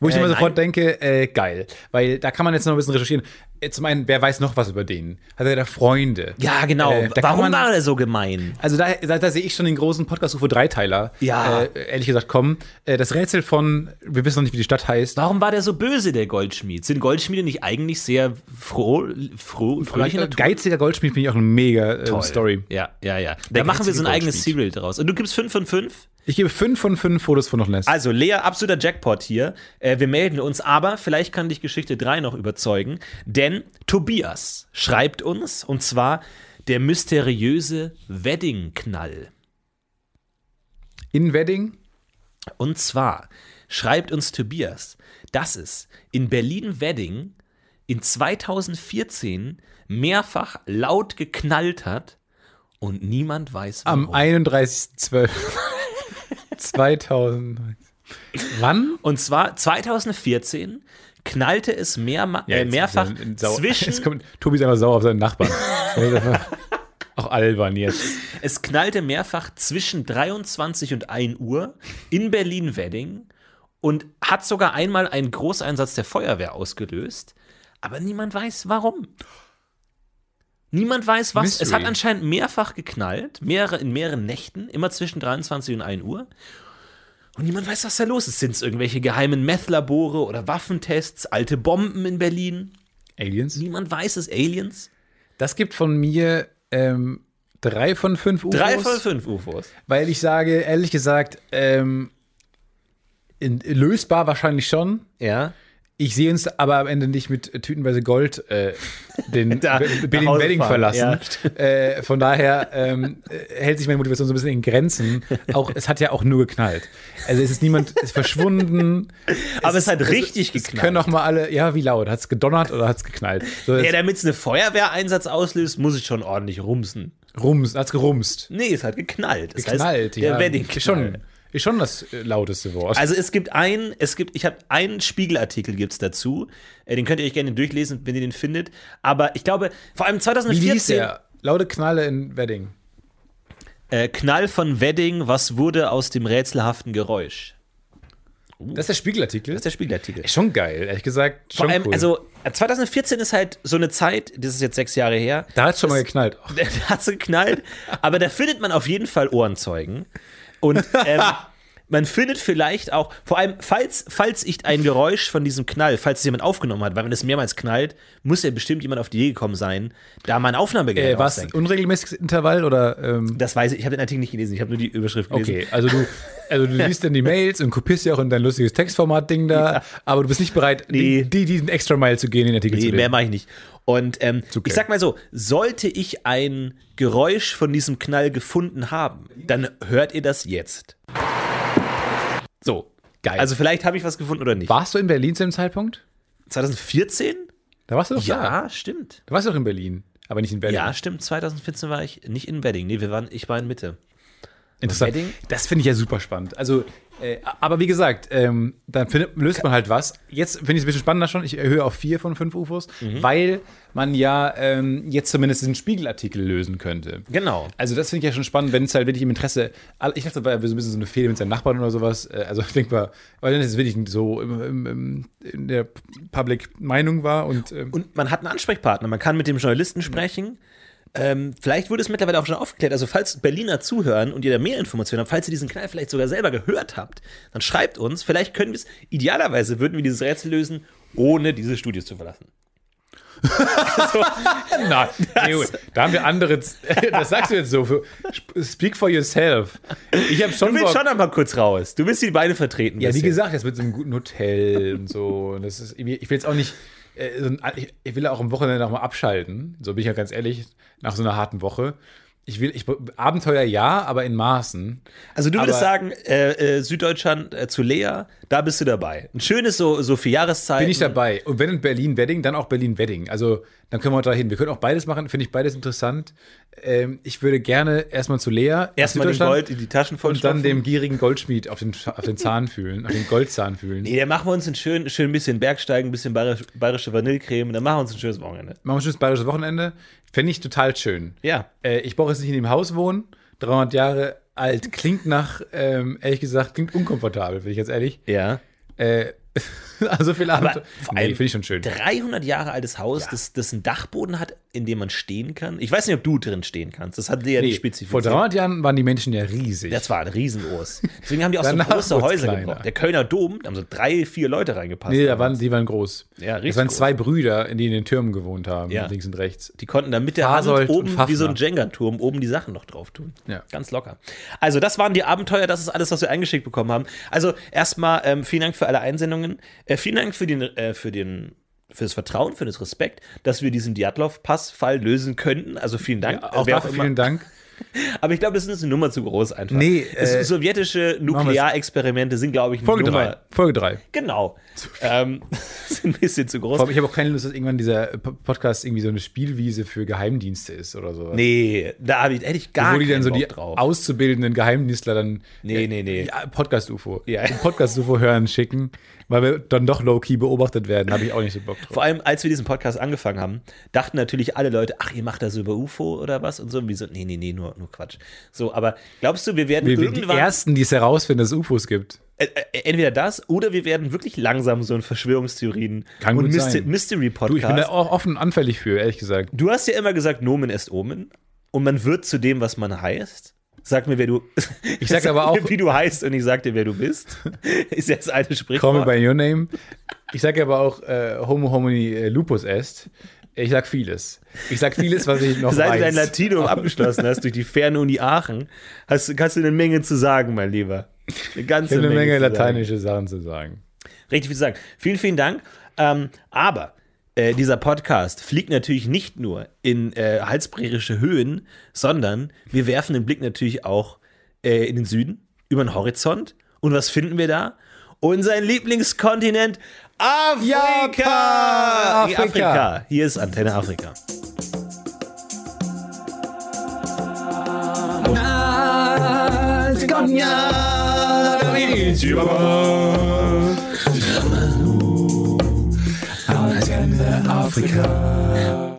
Wo ich Äh, immer nein. sofort denke, äh, geil. Weil da kann man jetzt noch ein bisschen recherchieren. Äh, Zum einen, wer weiß noch was über den? Hat er da Freunde? Ja, genau. Äh, Warum man- war er so gemein? Also da, da, da sehe ich schon den großen Podcast-UFO-Dreiteiler. Ja. Äh, ehrlich gesagt, kommen. Äh, das Rätsel von, wir wissen noch nicht, wie die Stadt heißt. Warum war der so böse, der Goldschmied? Sind Goldschmiede nicht eigentlich sehr froh, froh fröhliche Natur? Geiziger Goldschmied finde ich auch eine mega. Story. Ja, ja, ja. Da Der machen wir so ein eigenes. Serial draus. Und du gibst 5 von 5? Ich gebe fünf von fünf Fotos von Loch Ness. Also, Lea, absoluter Jackpot hier. Äh, wir melden uns, aber vielleicht kann dich Geschichte 3 noch überzeugen. Denn Tobias schreibt uns, und zwar der mysteriöse Wedding-Knall. In Wedding. Und zwar schreibt uns Tobias, dass es in Berlin-Wedding in 2014 mehrfach laut geknallt hat und niemand weiß warum. Am 31.12. 2000. Wann? und zwar 2014 knallte es mehr, äh, mehrfach zwischen Jetzt kommt Tobi ist einfach sauer auf seinen Nachbarn. Auch albern jetzt. es knallte mehrfach zwischen 23 und 1 Uhr in Berlin-Wedding und hat sogar einmal einen Großeinsatz der Feuerwehr ausgelöst, aber niemand weiß warum. Niemand weiß was. Es Mystery. hat anscheinend mehrfach geknallt, mehrere, in mehreren Nächten, immer zwischen 23 und 1 Uhr. Und niemand weiß, was da los ist. Sind es irgendwelche geheimen Meth-Labore oder Waffentests, alte Bomben in Berlin? Aliens? Niemand weiß es. Aliens? Das gibt von mir ähm, drei von fünf UFOs. Drei von fünf UFOs. Weil ich sage, ehrlich gesagt, ähm, in, lösbar wahrscheinlich schon. Ja. Ich sehe uns aber am Ende nicht mit tütenweise Gold äh, den Da Berlin Wedding verlassen. äh, von daher ähm, äh, hält sich meine Motivation so ein bisschen in Grenzen. Auch es hat ja auch nur geknallt. Also es ist niemand ist verschwunden. Aber es hat ist- richtig es, geknallt. Es können auch mal alle. Ja, wie laut? Hat es gedonnert oder hat es geknallt? So, Ja, es damit es eine Feuerwehreinsatz auslöst, muss ich schon ordentlich rumsen. rums, hat es gerumst. Nee, es hat geknallt. Das Geknallt, heißt, der ja. Wedding ist schon, ist schon das äh, lauteste Wort. Also es gibt ein, es gibt, ich habe einen Spiegelartikel gibt's dazu. Äh, Den könnt ihr euch gerne durchlesen, wenn ihr den findet. Aber ich glaube, vor allem wie 2014 hieß der? Laute Knalle in Wedding. äh, Knall von Wedding, was wurde aus dem rätselhaften Geräusch? Das ist der Spiegelartikel. Das ist der Spiegelartikel. Ist schon geil, ehrlich gesagt. Schon Vor allem, cool. also äh, 2014 ist halt so eine Zeit, das ist jetzt sechs Jahre her. da hat es schon mal geknallt. Da hat sie geknallt. Aber da findet man auf jeden Fall Ohrenzeugen. Und ähm, man findet vielleicht auch, vor allem, falls, falls ich ein Geräusch von diesem Knall, falls es jemand aufgenommen hat, weil wenn es mehrmals knallt, muss ja bestimmt jemand auf die Idee gekommen sein, da mal ein Aufnahmegerät Äh, aufzuhängen. unregelmäßiges Intervall oder? Ähm, Das weiß ich, ich habe den Artikel nicht gelesen, ich habe nur die Überschrift gelesen. okay, also du, also du liest dann die Mails und kopierst ja auch in dein lustiges Textformat-Ding da, aber du bist nicht bereit, Nee. die, die, diesen extra Mile zu gehen, den Artikel zu Nee, lesen. mehr mache ich nicht. Und ähm, okay. ich sag mal so, sollte ich ein Geräusch von diesem Knall gefunden haben, dann hört ihr das jetzt. So. Geil. Also vielleicht habe ich was gefunden oder nicht. Warst du in Berlin zu dem Zeitpunkt? 2014? Da warst du doch da. Ja, stimmt. Da warst du doch in Berlin, aber nicht in Berlin. Ja, stimmt. 2014 war ich nicht in Wedding. Nee, wir waren, ich war in Mitte. Interessant. Wedding? Das finde ich ja super spannend. Also, äh, aber wie gesagt, ähm, dann findet, löst man halt was. Jetzt finde ich es ein bisschen spannender schon. Ich erhöhe auf vier von fünf UFOs, Mhm. weil man ja ähm, jetzt zumindest diesen Spiegelartikel lösen könnte. Genau. Also das finde ich ja schon spannend, wenn es halt wirklich im Interesse. Ich dachte, das war so ein bisschen so eine Fehde mit seinen Nachbarn oder sowas. Äh, Also denkbar, weil dann ist es wirklich so im, im, im, in der Public-Meinung war und, ähm, Und man hat einen Ansprechpartner. Man kann mit dem Journalisten sprechen. Ähm, vielleicht wurde es mittlerweile auch schon aufgeklärt. Also, falls Berliner zuhören und ihr da mehr Informationen habt, falls ihr diesen Knall vielleicht sogar selber gehört habt, dann schreibt uns. Vielleicht können wir es, idealerweise würden wir dieses Rätsel lösen, ohne diese Studios zu verlassen. Nein, nee, da haben wir andere. Das sagst du jetzt so. Für, speak for yourself. Ich habe schon Du willst schon noch mal kurz raus. Du willst die Beine vertreten. Ja, wie bisschen. gesagt, jetzt mit so einem guten Hotel und so. Und das ist, ich will jetzt auch nicht. Äh, Ich will auch am Wochenende auch mal abschalten. So bin ich ja ganz ehrlich, nach so einer harten Woche. Ich will, ich, Abenteuer ja, aber in Maßen. Also du würdest Aber- sagen, äh, äh, Süddeutschland äh, zu Lea, da bist du dabei. Ein schönes so, so für Jahreszeiten. Bin ich dabei. Und wenn in Berlin-Wedding, dann auch Berlin-Wedding. Also dann können wir da hin. Wir können auch beides machen, finde ich beides interessant. Ähm, ich würde gerne erstmal zu Lea. Erstmal den Gold in die Taschen Und dann dem gierigen Goldschmied auf den, auf den Zahn fühlen, auf den Goldzahn fühlen. Nee, dann machen wir uns ein schön, schön bisschen Bergsteigen, ein bisschen bayerisch, bayerische Vanillecreme, dann machen wir uns ein schönes Wochenende. Machen wir ein schönes bayerisches Wochenende. Fände ich total schön. Ja. Äh, ich brauche jetzt nicht in dem Haus wohnen. 300 Jahre alt. Klingt nach, ähm, ehrlich gesagt, klingt unkomfortabel, bin ich jetzt ehrlich. Ja. Äh, also viel Aber Abend. vor Nee, finde ich schon schön. 300 Jahre altes Haus, das, das einen Dachboden hat, in dem man stehen kann. Ich weiß nicht, ob du drin stehen kannst. Das hat dir ja Nee, nicht spezifiziert. vor 300 Jahren waren die Menschen ja riesig. Das war ein Riesengroß. Deswegen haben die auch so große Häuser kleiner. gebaut. Der Kölner Dom, da haben so drei, vier Leute reingepasst. nee, da waren, die waren groß. Ja, Das richtig waren groß. zwei Brüder, die in den Türmen gewohnt haben, Ja. links und rechts. Die konnten da mit der Hand oben wie so ein. Jenga-Turm oben die Sachen noch drauf tun. Ja. Ganz locker. Also, das waren die Abenteuer, das ist alles, was wir eingeschickt bekommen haben. Also, erstmal ähm, vielen Dank für alle Einsendungen. Äh, vielen Dank für den, äh, für den für das Vertrauen, für das Respekt, dass wir diesen Diatlov-Pass-Fall lösen könnten. Also vielen Dank. Auch Äh, wer dafür vielen Dank. Aber ich glaube, das ist eine Nummer zu groß einfach. Nee, äh, sowjetische Nuklearexperimente sind, glaube ich, eine Folge Nummer. 3. Folge 3. Genau. Ähm, sind ein bisschen zu groß. Vor allem, ich habe auch keine Lust, dass irgendwann dieser Podcast irgendwie so eine Spielwiese für Geheimdienste ist oder sowas. Nee, da ich, hätte ich gar Wo die dann so die drauf. auszubildenden Geheimdienstler dann Nee, nee, nee. Ja, Podcast-UFO. Ja. Podcast-UFO hören schicken, weil wir dann doch low-key beobachtet werden. Habe ich auch nicht so Bock drauf. Vor allem, als wir diesen Podcast angefangen haben, dachten natürlich alle Leute, ach, ihr macht das über UFO oder was und so. Und wir so, nee, nee, nee, nur, nur Quatsch. So, aber glaubst du, wir werden Wir, wir die irgendwann, Ersten, die es herausfinden, dass es UFOs gibt. äh, äh, entweder das oder wir werden wirklich langsam so ein Verschwörungstheorien Kann und Myster. Mystery Du, ich bin da Podcast. auch offen anfällig für, ehrlich gesagt. Du hast ja immer gesagt, Nomen est Omen und man wird zu dem, was man heißt. Sag mir, wer du. Ich sag aber auch- mir, wie du heißt und ich sag dir, wer du bist. Ist ja das alte Call me Sprichwort. by your name. Ich sage aber auch äh, Homo homini äh, lupus est. Ich sag vieles. Ich sag vieles, was ich noch Seit du weiß. dein Latinum abgeschlossen hast durch die Fernuni Aachen, hast, kannst du eine Menge zu sagen, mein Lieber. Eine ganze ich eine Menge zu sagen. lateinische Sachen zu sagen. Richtig viel zu sagen. Vielen, vielen Dank. Ähm, aber äh, dieser Podcast fliegt natürlich nicht nur in äh, halsbrecherische Höhen, sondern wir werfen den Blick natürlich auch äh, in den Süden, über den Horizont. Und was finden wir da? Unseren Lieblingskontinent Afrika! Afrika. Afrika. Hier ist Antenne Afrika.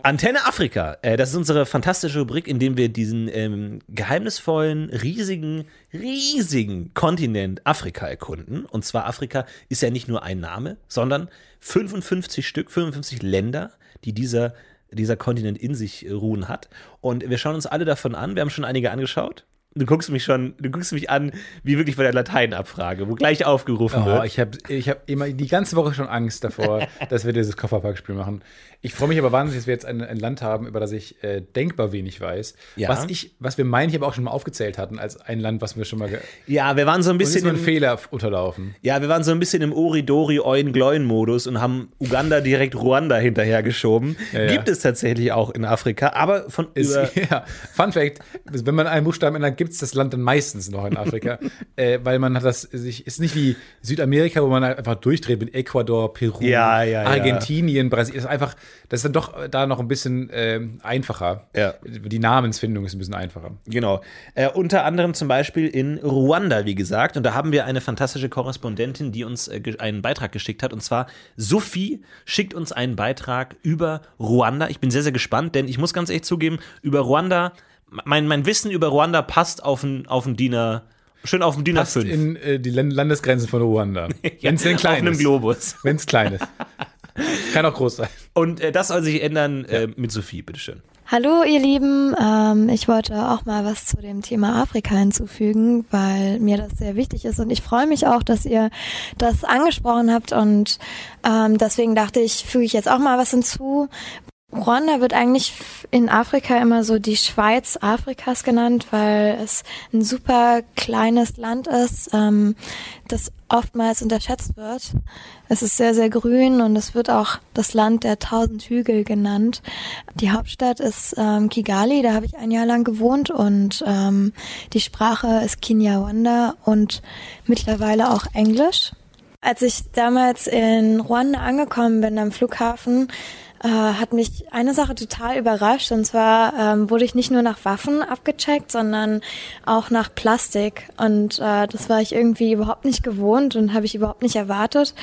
Antenne Afrika, äh, das ist unsere fantastische Rubrik, in dem wir diesen ähm, geheimnisvollen, riesigen, riesigen Kontinent Afrika erkunden. Und zwar Afrika ist ja nicht nur ein Name, sondern 55 Stück, 55 Länder, die dieser, dieser Kontinent in sich ruhen hat. Und wir schauen uns alle davon an. Wir haben schon einige angeschaut. Du guckst mich schon, du guckst mich an, wie wirklich bei der Lateinabfrage, wo gleich aufgerufen Oh, wird. ich habe ich hab immer die ganze Woche schon Angst davor, dass wir dieses Kofferpackspiel machen. Ich freue mich aber wahnsinnig, dass wir jetzt ein, ein Land haben, über das ich äh, denkbar wenig weiß. Ja. Was ich, was wir meinen, ich aber auch schon mal aufgezählt hatten, als ein Land, was wir schon mal. ja, wir waren so ein bisschen im, Fehler unterlaufen. Ja, wir waren so ein bisschen im Oridori Euen Gleuen Modus und haben Uganda direkt Ruanda hinterhergeschoben. ja. Gibt es tatsächlich auch in Afrika, aber von Ist, über ja, Fun Fact: Wenn man einen Buchstaben ändert, gibt es das Land dann meistens noch in Afrika, äh, weil man hat das sich ist nicht wie Südamerika, wo man einfach durchdreht mit Ecuador, Peru, Ja, ja, ja. Argentinien, Brasilien. Ist einfach, das ist dann doch da noch ein bisschen ähm, einfacher. Ja. Die Namensfindung ist ein bisschen einfacher. Genau. Äh, unter anderem zum Beispiel in Ruanda, wie gesagt. Und da haben wir eine fantastische Korrespondentin, die uns äh, einen Beitrag geschickt hat. Und zwar Sophie schickt uns einen Beitrag über Ruanda. Ich bin sehr, sehr gespannt, denn ich muss ganz ehrlich zugeben, über Ruanda, mein, mein Wissen über Ruanda passt auf ein, auf ein DIN schön auf dem DIN Passt A5. in äh, die Land Landesgrenzen von Ruanda. Wenn es denn klein auf einem ist. Globus. Wenn es klein ist. Kann auch groß sein. Und äh, das soll sich ändern äh, mit Sophie, bitteschön. Hallo ihr Lieben, ähm, ich wollte auch mal was zu dem Thema Afrika hinzufügen, weil mir das sehr wichtig ist und ich freue mich auch, dass ihr das angesprochen habt und ähm, deswegen dachte ich, füge ich jetzt auch mal was hinzu. Ruanda wird eigentlich in Afrika immer so die Schweiz Afrikas genannt, weil es ein super kleines Land ist, ähm, das oftmals unterschätzt wird. Es ist sehr, sehr grün und es wird auch das Land der tausend Hügel genannt. Die Hauptstadt ist ähm, Kigali, da habe ich ein Jahr lang gewohnt und ähm, die Sprache ist Kinyarwanda und mittlerweile auch Englisch. Als ich damals in Ruanda angekommen bin am Flughafen, äh, hat mich eine Sache total überrascht. Und zwar ähm, wurde ich nicht nur nach Waffen abgecheckt, sondern auch nach Plastik. Und äh, das war ich irgendwie überhaupt nicht gewohnt und habe ich überhaupt nicht erwartet.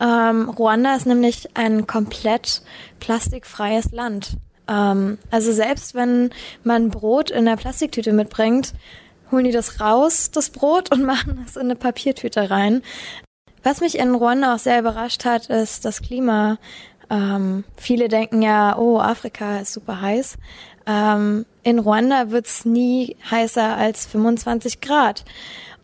Ähm, Ruanda ist nämlich ein komplett plastikfreies Land. Ähm, also selbst wenn man Brot in einer Plastiktüte mitbringt, holen die das raus, das Brot, und machen es in eine Papiertüte rein. Was mich in Ruanda auch sehr überrascht hat, ist das Klima. Ähm, viele denken ja, oh, Afrika ist super heiß. Ähm, in Ruanda wird's nie heißer als 25 Grad.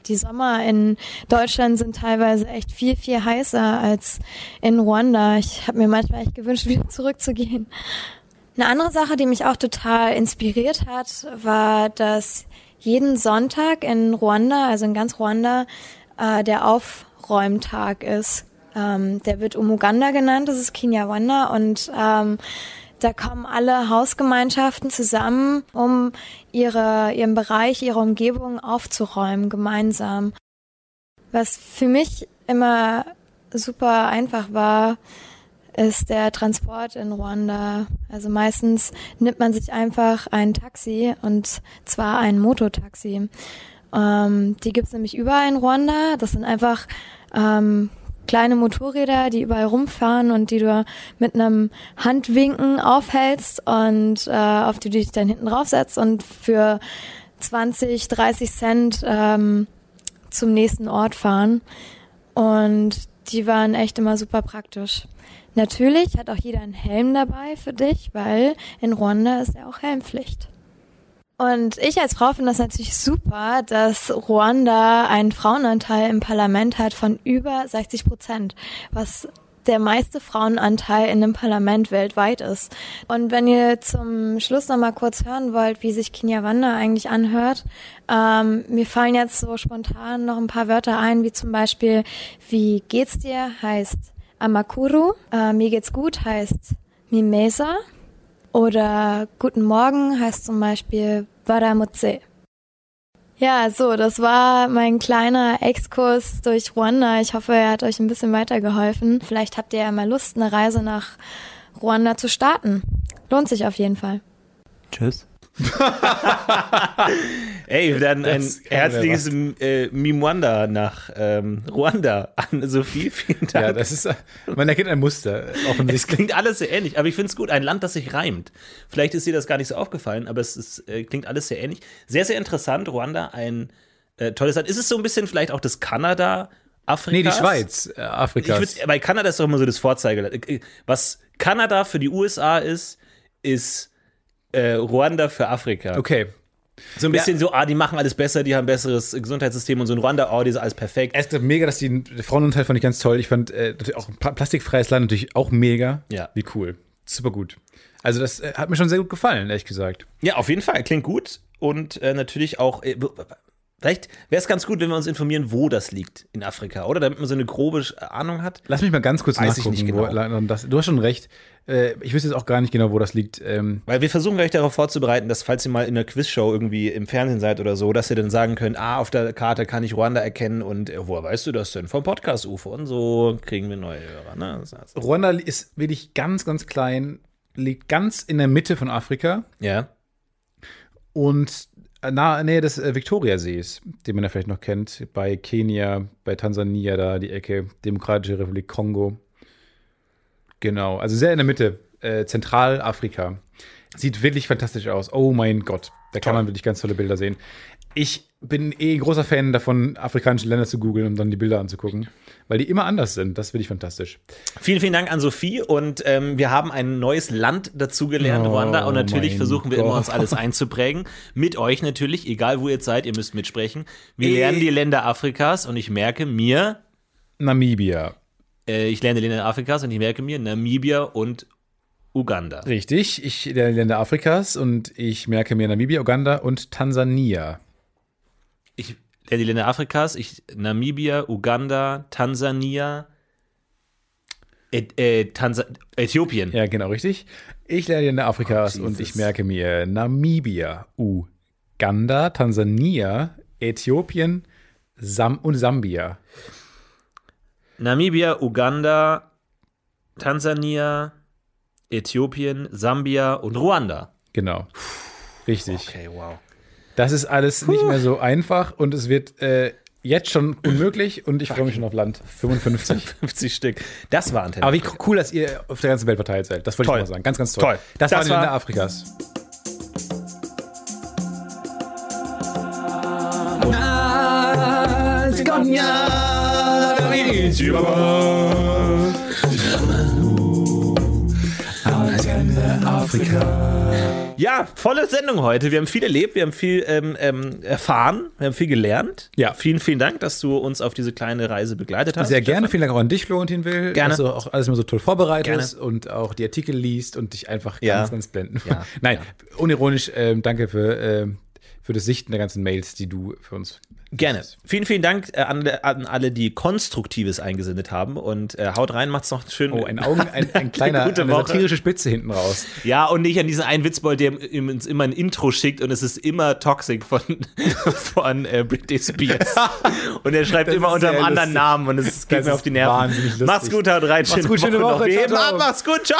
Die Sommer in Deutschland sind teilweise echt viel, viel heißer als in Ruanda. Ich habe mir manchmal echt gewünscht, wieder zurückzugehen. Eine andere Sache, die mich auch total inspiriert hat, war, dass jeden Sonntag in Ruanda, also in ganz Ruanda, äh, der Aufräumtag ist. Ähm, der wird Umuganda genannt, das ist Kinyarwanda und ähm, da kommen alle Hausgemeinschaften zusammen, um ihre, ihren Bereich, ihre Umgebung aufzuräumen, gemeinsam. Was für mich immer super einfach war, ist der Transport in Ruanda. Also meistens nimmt man sich einfach ein Taxi und zwar ein Mototaxi. Ähm, die gibt's nämlich überall in Ruanda. Das sind einfach ähm, kleine Motorräder, die überall rumfahren und die du mit einem Handwinken aufhältst und äh, auf die du dich dann hinten draufsetzt und für 20, 30 Cent ähm, zum nächsten Ort fahren. Und die waren echt immer super praktisch. Natürlich hat auch jeder einen Helm dabei für dich, weil in Ruanda ist ja auch Helmpflicht. Und ich als Frau finde das natürlich super, dass Ruanda einen Frauenanteil im Parlament hat von über 60 Prozent, was der meiste Frauenanteil in dem Parlament weltweit ist. Und wenn ihr zum Schluss noch mal kurz hören wollt, wie sich Kinyarwanda eigentlich anhört, ähm, mir fallen jetzt so spontan noch ein paar Wörter ein, wie zum Beispiel, wie geht's dir heißt Amakuru. Äh, mir geht's gut heißt Mimesa. Oder Guten Morgen heißt zum Beispiel Waramutse. Ja, so, das war mein kleiner Exkurs durch Ruanda. Ich hoffe, er hat euch ein bisschen weitergeholfen. Vielleicht habt ihr ja mal Lust, eine Reise nach Ruanda zu starten. Lohnt sich auf jeden Fall. Tschüss. Ey, dann ein Das kann herzliches äh, Mimwanda nach ähm, Ruanda an Sophie. Vielen Dank. Ja, das ist, man erkennt ein Muster, es klingt alles sehr ähnlich, aber ich finde es gut. Ein Land, das sich reimt. Vielleicht ist dir das gar nicht so aufgefallen, aber es ist, äh, klingt alles sehr ähnlich. Sehr, sehr interessant. Ruanda, ein äh, tolles Land. Ist es so ein bisschen vielleicht auch das Kanada Afrikas? Nee, die Schweiz, äh, Afrikas. würd, bei Kanada ist doch immer so das Vorzeigeland. Äh, Was Kanada für die USA ist, ist äh, Ruanda für Afrika. okay. So ein bisschen so, ah, die machen alles besser, die haben ein besseres Gesundheitssystem und so in Ruanda, oh, die ist alles perfekt. Erst mega, dass die der Frauenanteil fand ich ganz toll. Ich fand äh, natürlich auch plastikfreies Land natürlich auch mega. Ja. Wie cool. Super gut. Also das äh, hat mir schon sehr gut gefallen, ehrlich gesagt. Ja, auf jeden Fall, klingt gut. Und äh, natürlich auch, äh, wo- vielleicht wäre es ganz gut, wenn wir uns informieren, wo das liegt in Afrika, oder? Damit man so eine grobe Ahnung hat. Lass mich mal ganz kurz Weiß ich nachgucken. nicht wo, genau. das, du hast schon recht. Äh, ich wüsste jetzt auch gar nicht genau, wo das liegt. Ähm, Weil wir versuchen gleich darauf vorzubereiten, dass falls ihr mal in einer Quizshow irgendwie im Fernsehen seid oder so, dass ihr dann sagen könnt, ah, auf der Karte kann ich Ruanda erkennen und äh, woher weißt du das denn? Vom Podcast UFO und so kriegen wir neue Hörer. Ne? Das heißt, Ruanda ist wirklich ganz, ganz klein, liegt ganz in der Mitte von Afrika ja. und nahe Nähe des äh, Viktoriasees, den man ja vielleicht noch kennt, bei Kenia, bei Tansania da die Ecke, Demokratische Republik Kongo. Genau, also sehr in der Mitte, äh, Zentralafrika. Sieht wirklich fantastisch aus. Oh mein Gott, da kann Toll. man wirklich ganz tolle Bilder sehen. Ich bin eh großer Fan davon, afrikanische Länder zu googeln und dann die Bilder anzugucken, weil die immer anders sind. Das finde ich fantastisch. Vielen, vielen Dank an Sophie und ähm, wir haben ein neues Land dazugelernt, Oh, Ruanda. Und natürlich versuchen wir immer, Gott. uns alles einzuprägen. Mit euch natürlich, egal wo ihr seid, ihr müsst mitsprechen. Wir Äh. lernen die Länder Afrikas und ich merke mir, Namibia. Äh, ich lerne die Länder Afrikas und ich merke mir Namibia und Uganda. Richtig, ich lerne die Länder Afrikas und ich merke mir Namibia, Uganda und Tansania. Ich lerne die Länder Afrikas, ich Namibia, Uganda, Tansania, Ä äh, Tansa Äthiopien. Ja, genau, richtig. Ich lerne Länder Afrikas Oh, und ich merke mir Namibia, Uganda, Tansania, Äthiopien Sam und Sambia. Namibia, Uganda, Tansania, Äthiopien, Sambia und Ruanda. Genau. Richtig. Okay, wow. Das ist alles nicht mehr so einfach und es wird äh, jetzt schon unmöglich und ich freue mich schon auf Land 55. 50 Stück. Das war Antenne. Aber wie cool, dass ihr auf der ganzen Welt verteilt seid. Das wollte Toll. ich mal sagen. Ganz, ganz toll. Toll. Das, Das waren die war- Länder Afrikas. Ja, volle Sendung heute. Wir haben viel erlebt, wir haben viel ähm, ähm, erfahren, wir haben viel gelernt. Ja. Vielen, vielen Dank, dass du uns auf diese kleine Reise begleitet hast. Sehr gerne. Stefan. Vielen Dank auch an dich, Florentin Will. Gerne. Dass du auch alles immer so toll vorbereitest und auch die Artikel liest und dich einfach Ja. ganz, ganz blenden. Ja. Nein, unironisch, ähm, danke für, ähm, für das Sichten der ganzen Mails, die du für uns. Gerne. Vielen, vielen Dank äh, an, an alle, die Konstruktives eingesendet haben. Und äh, haut rein, macht's noch schön. Oh, ein Augen, ein, ein kleiner, gute eine Woche. satirische Spitze hinten raus. Ja, und nicht an diesen einen Witzbold, der uns immer ein Intro schickt und es ist immer Toxic von, von äh, Britney Spears. Und er schreibt Das immer unter einem anderen. Namen und es geht Das mir auf die Nerven. wahnsinnig lustig. Macht's gut, haut rein. Macht's gut, schöne Woche. Wir Ciao, ciao. Macht's gut, ciao.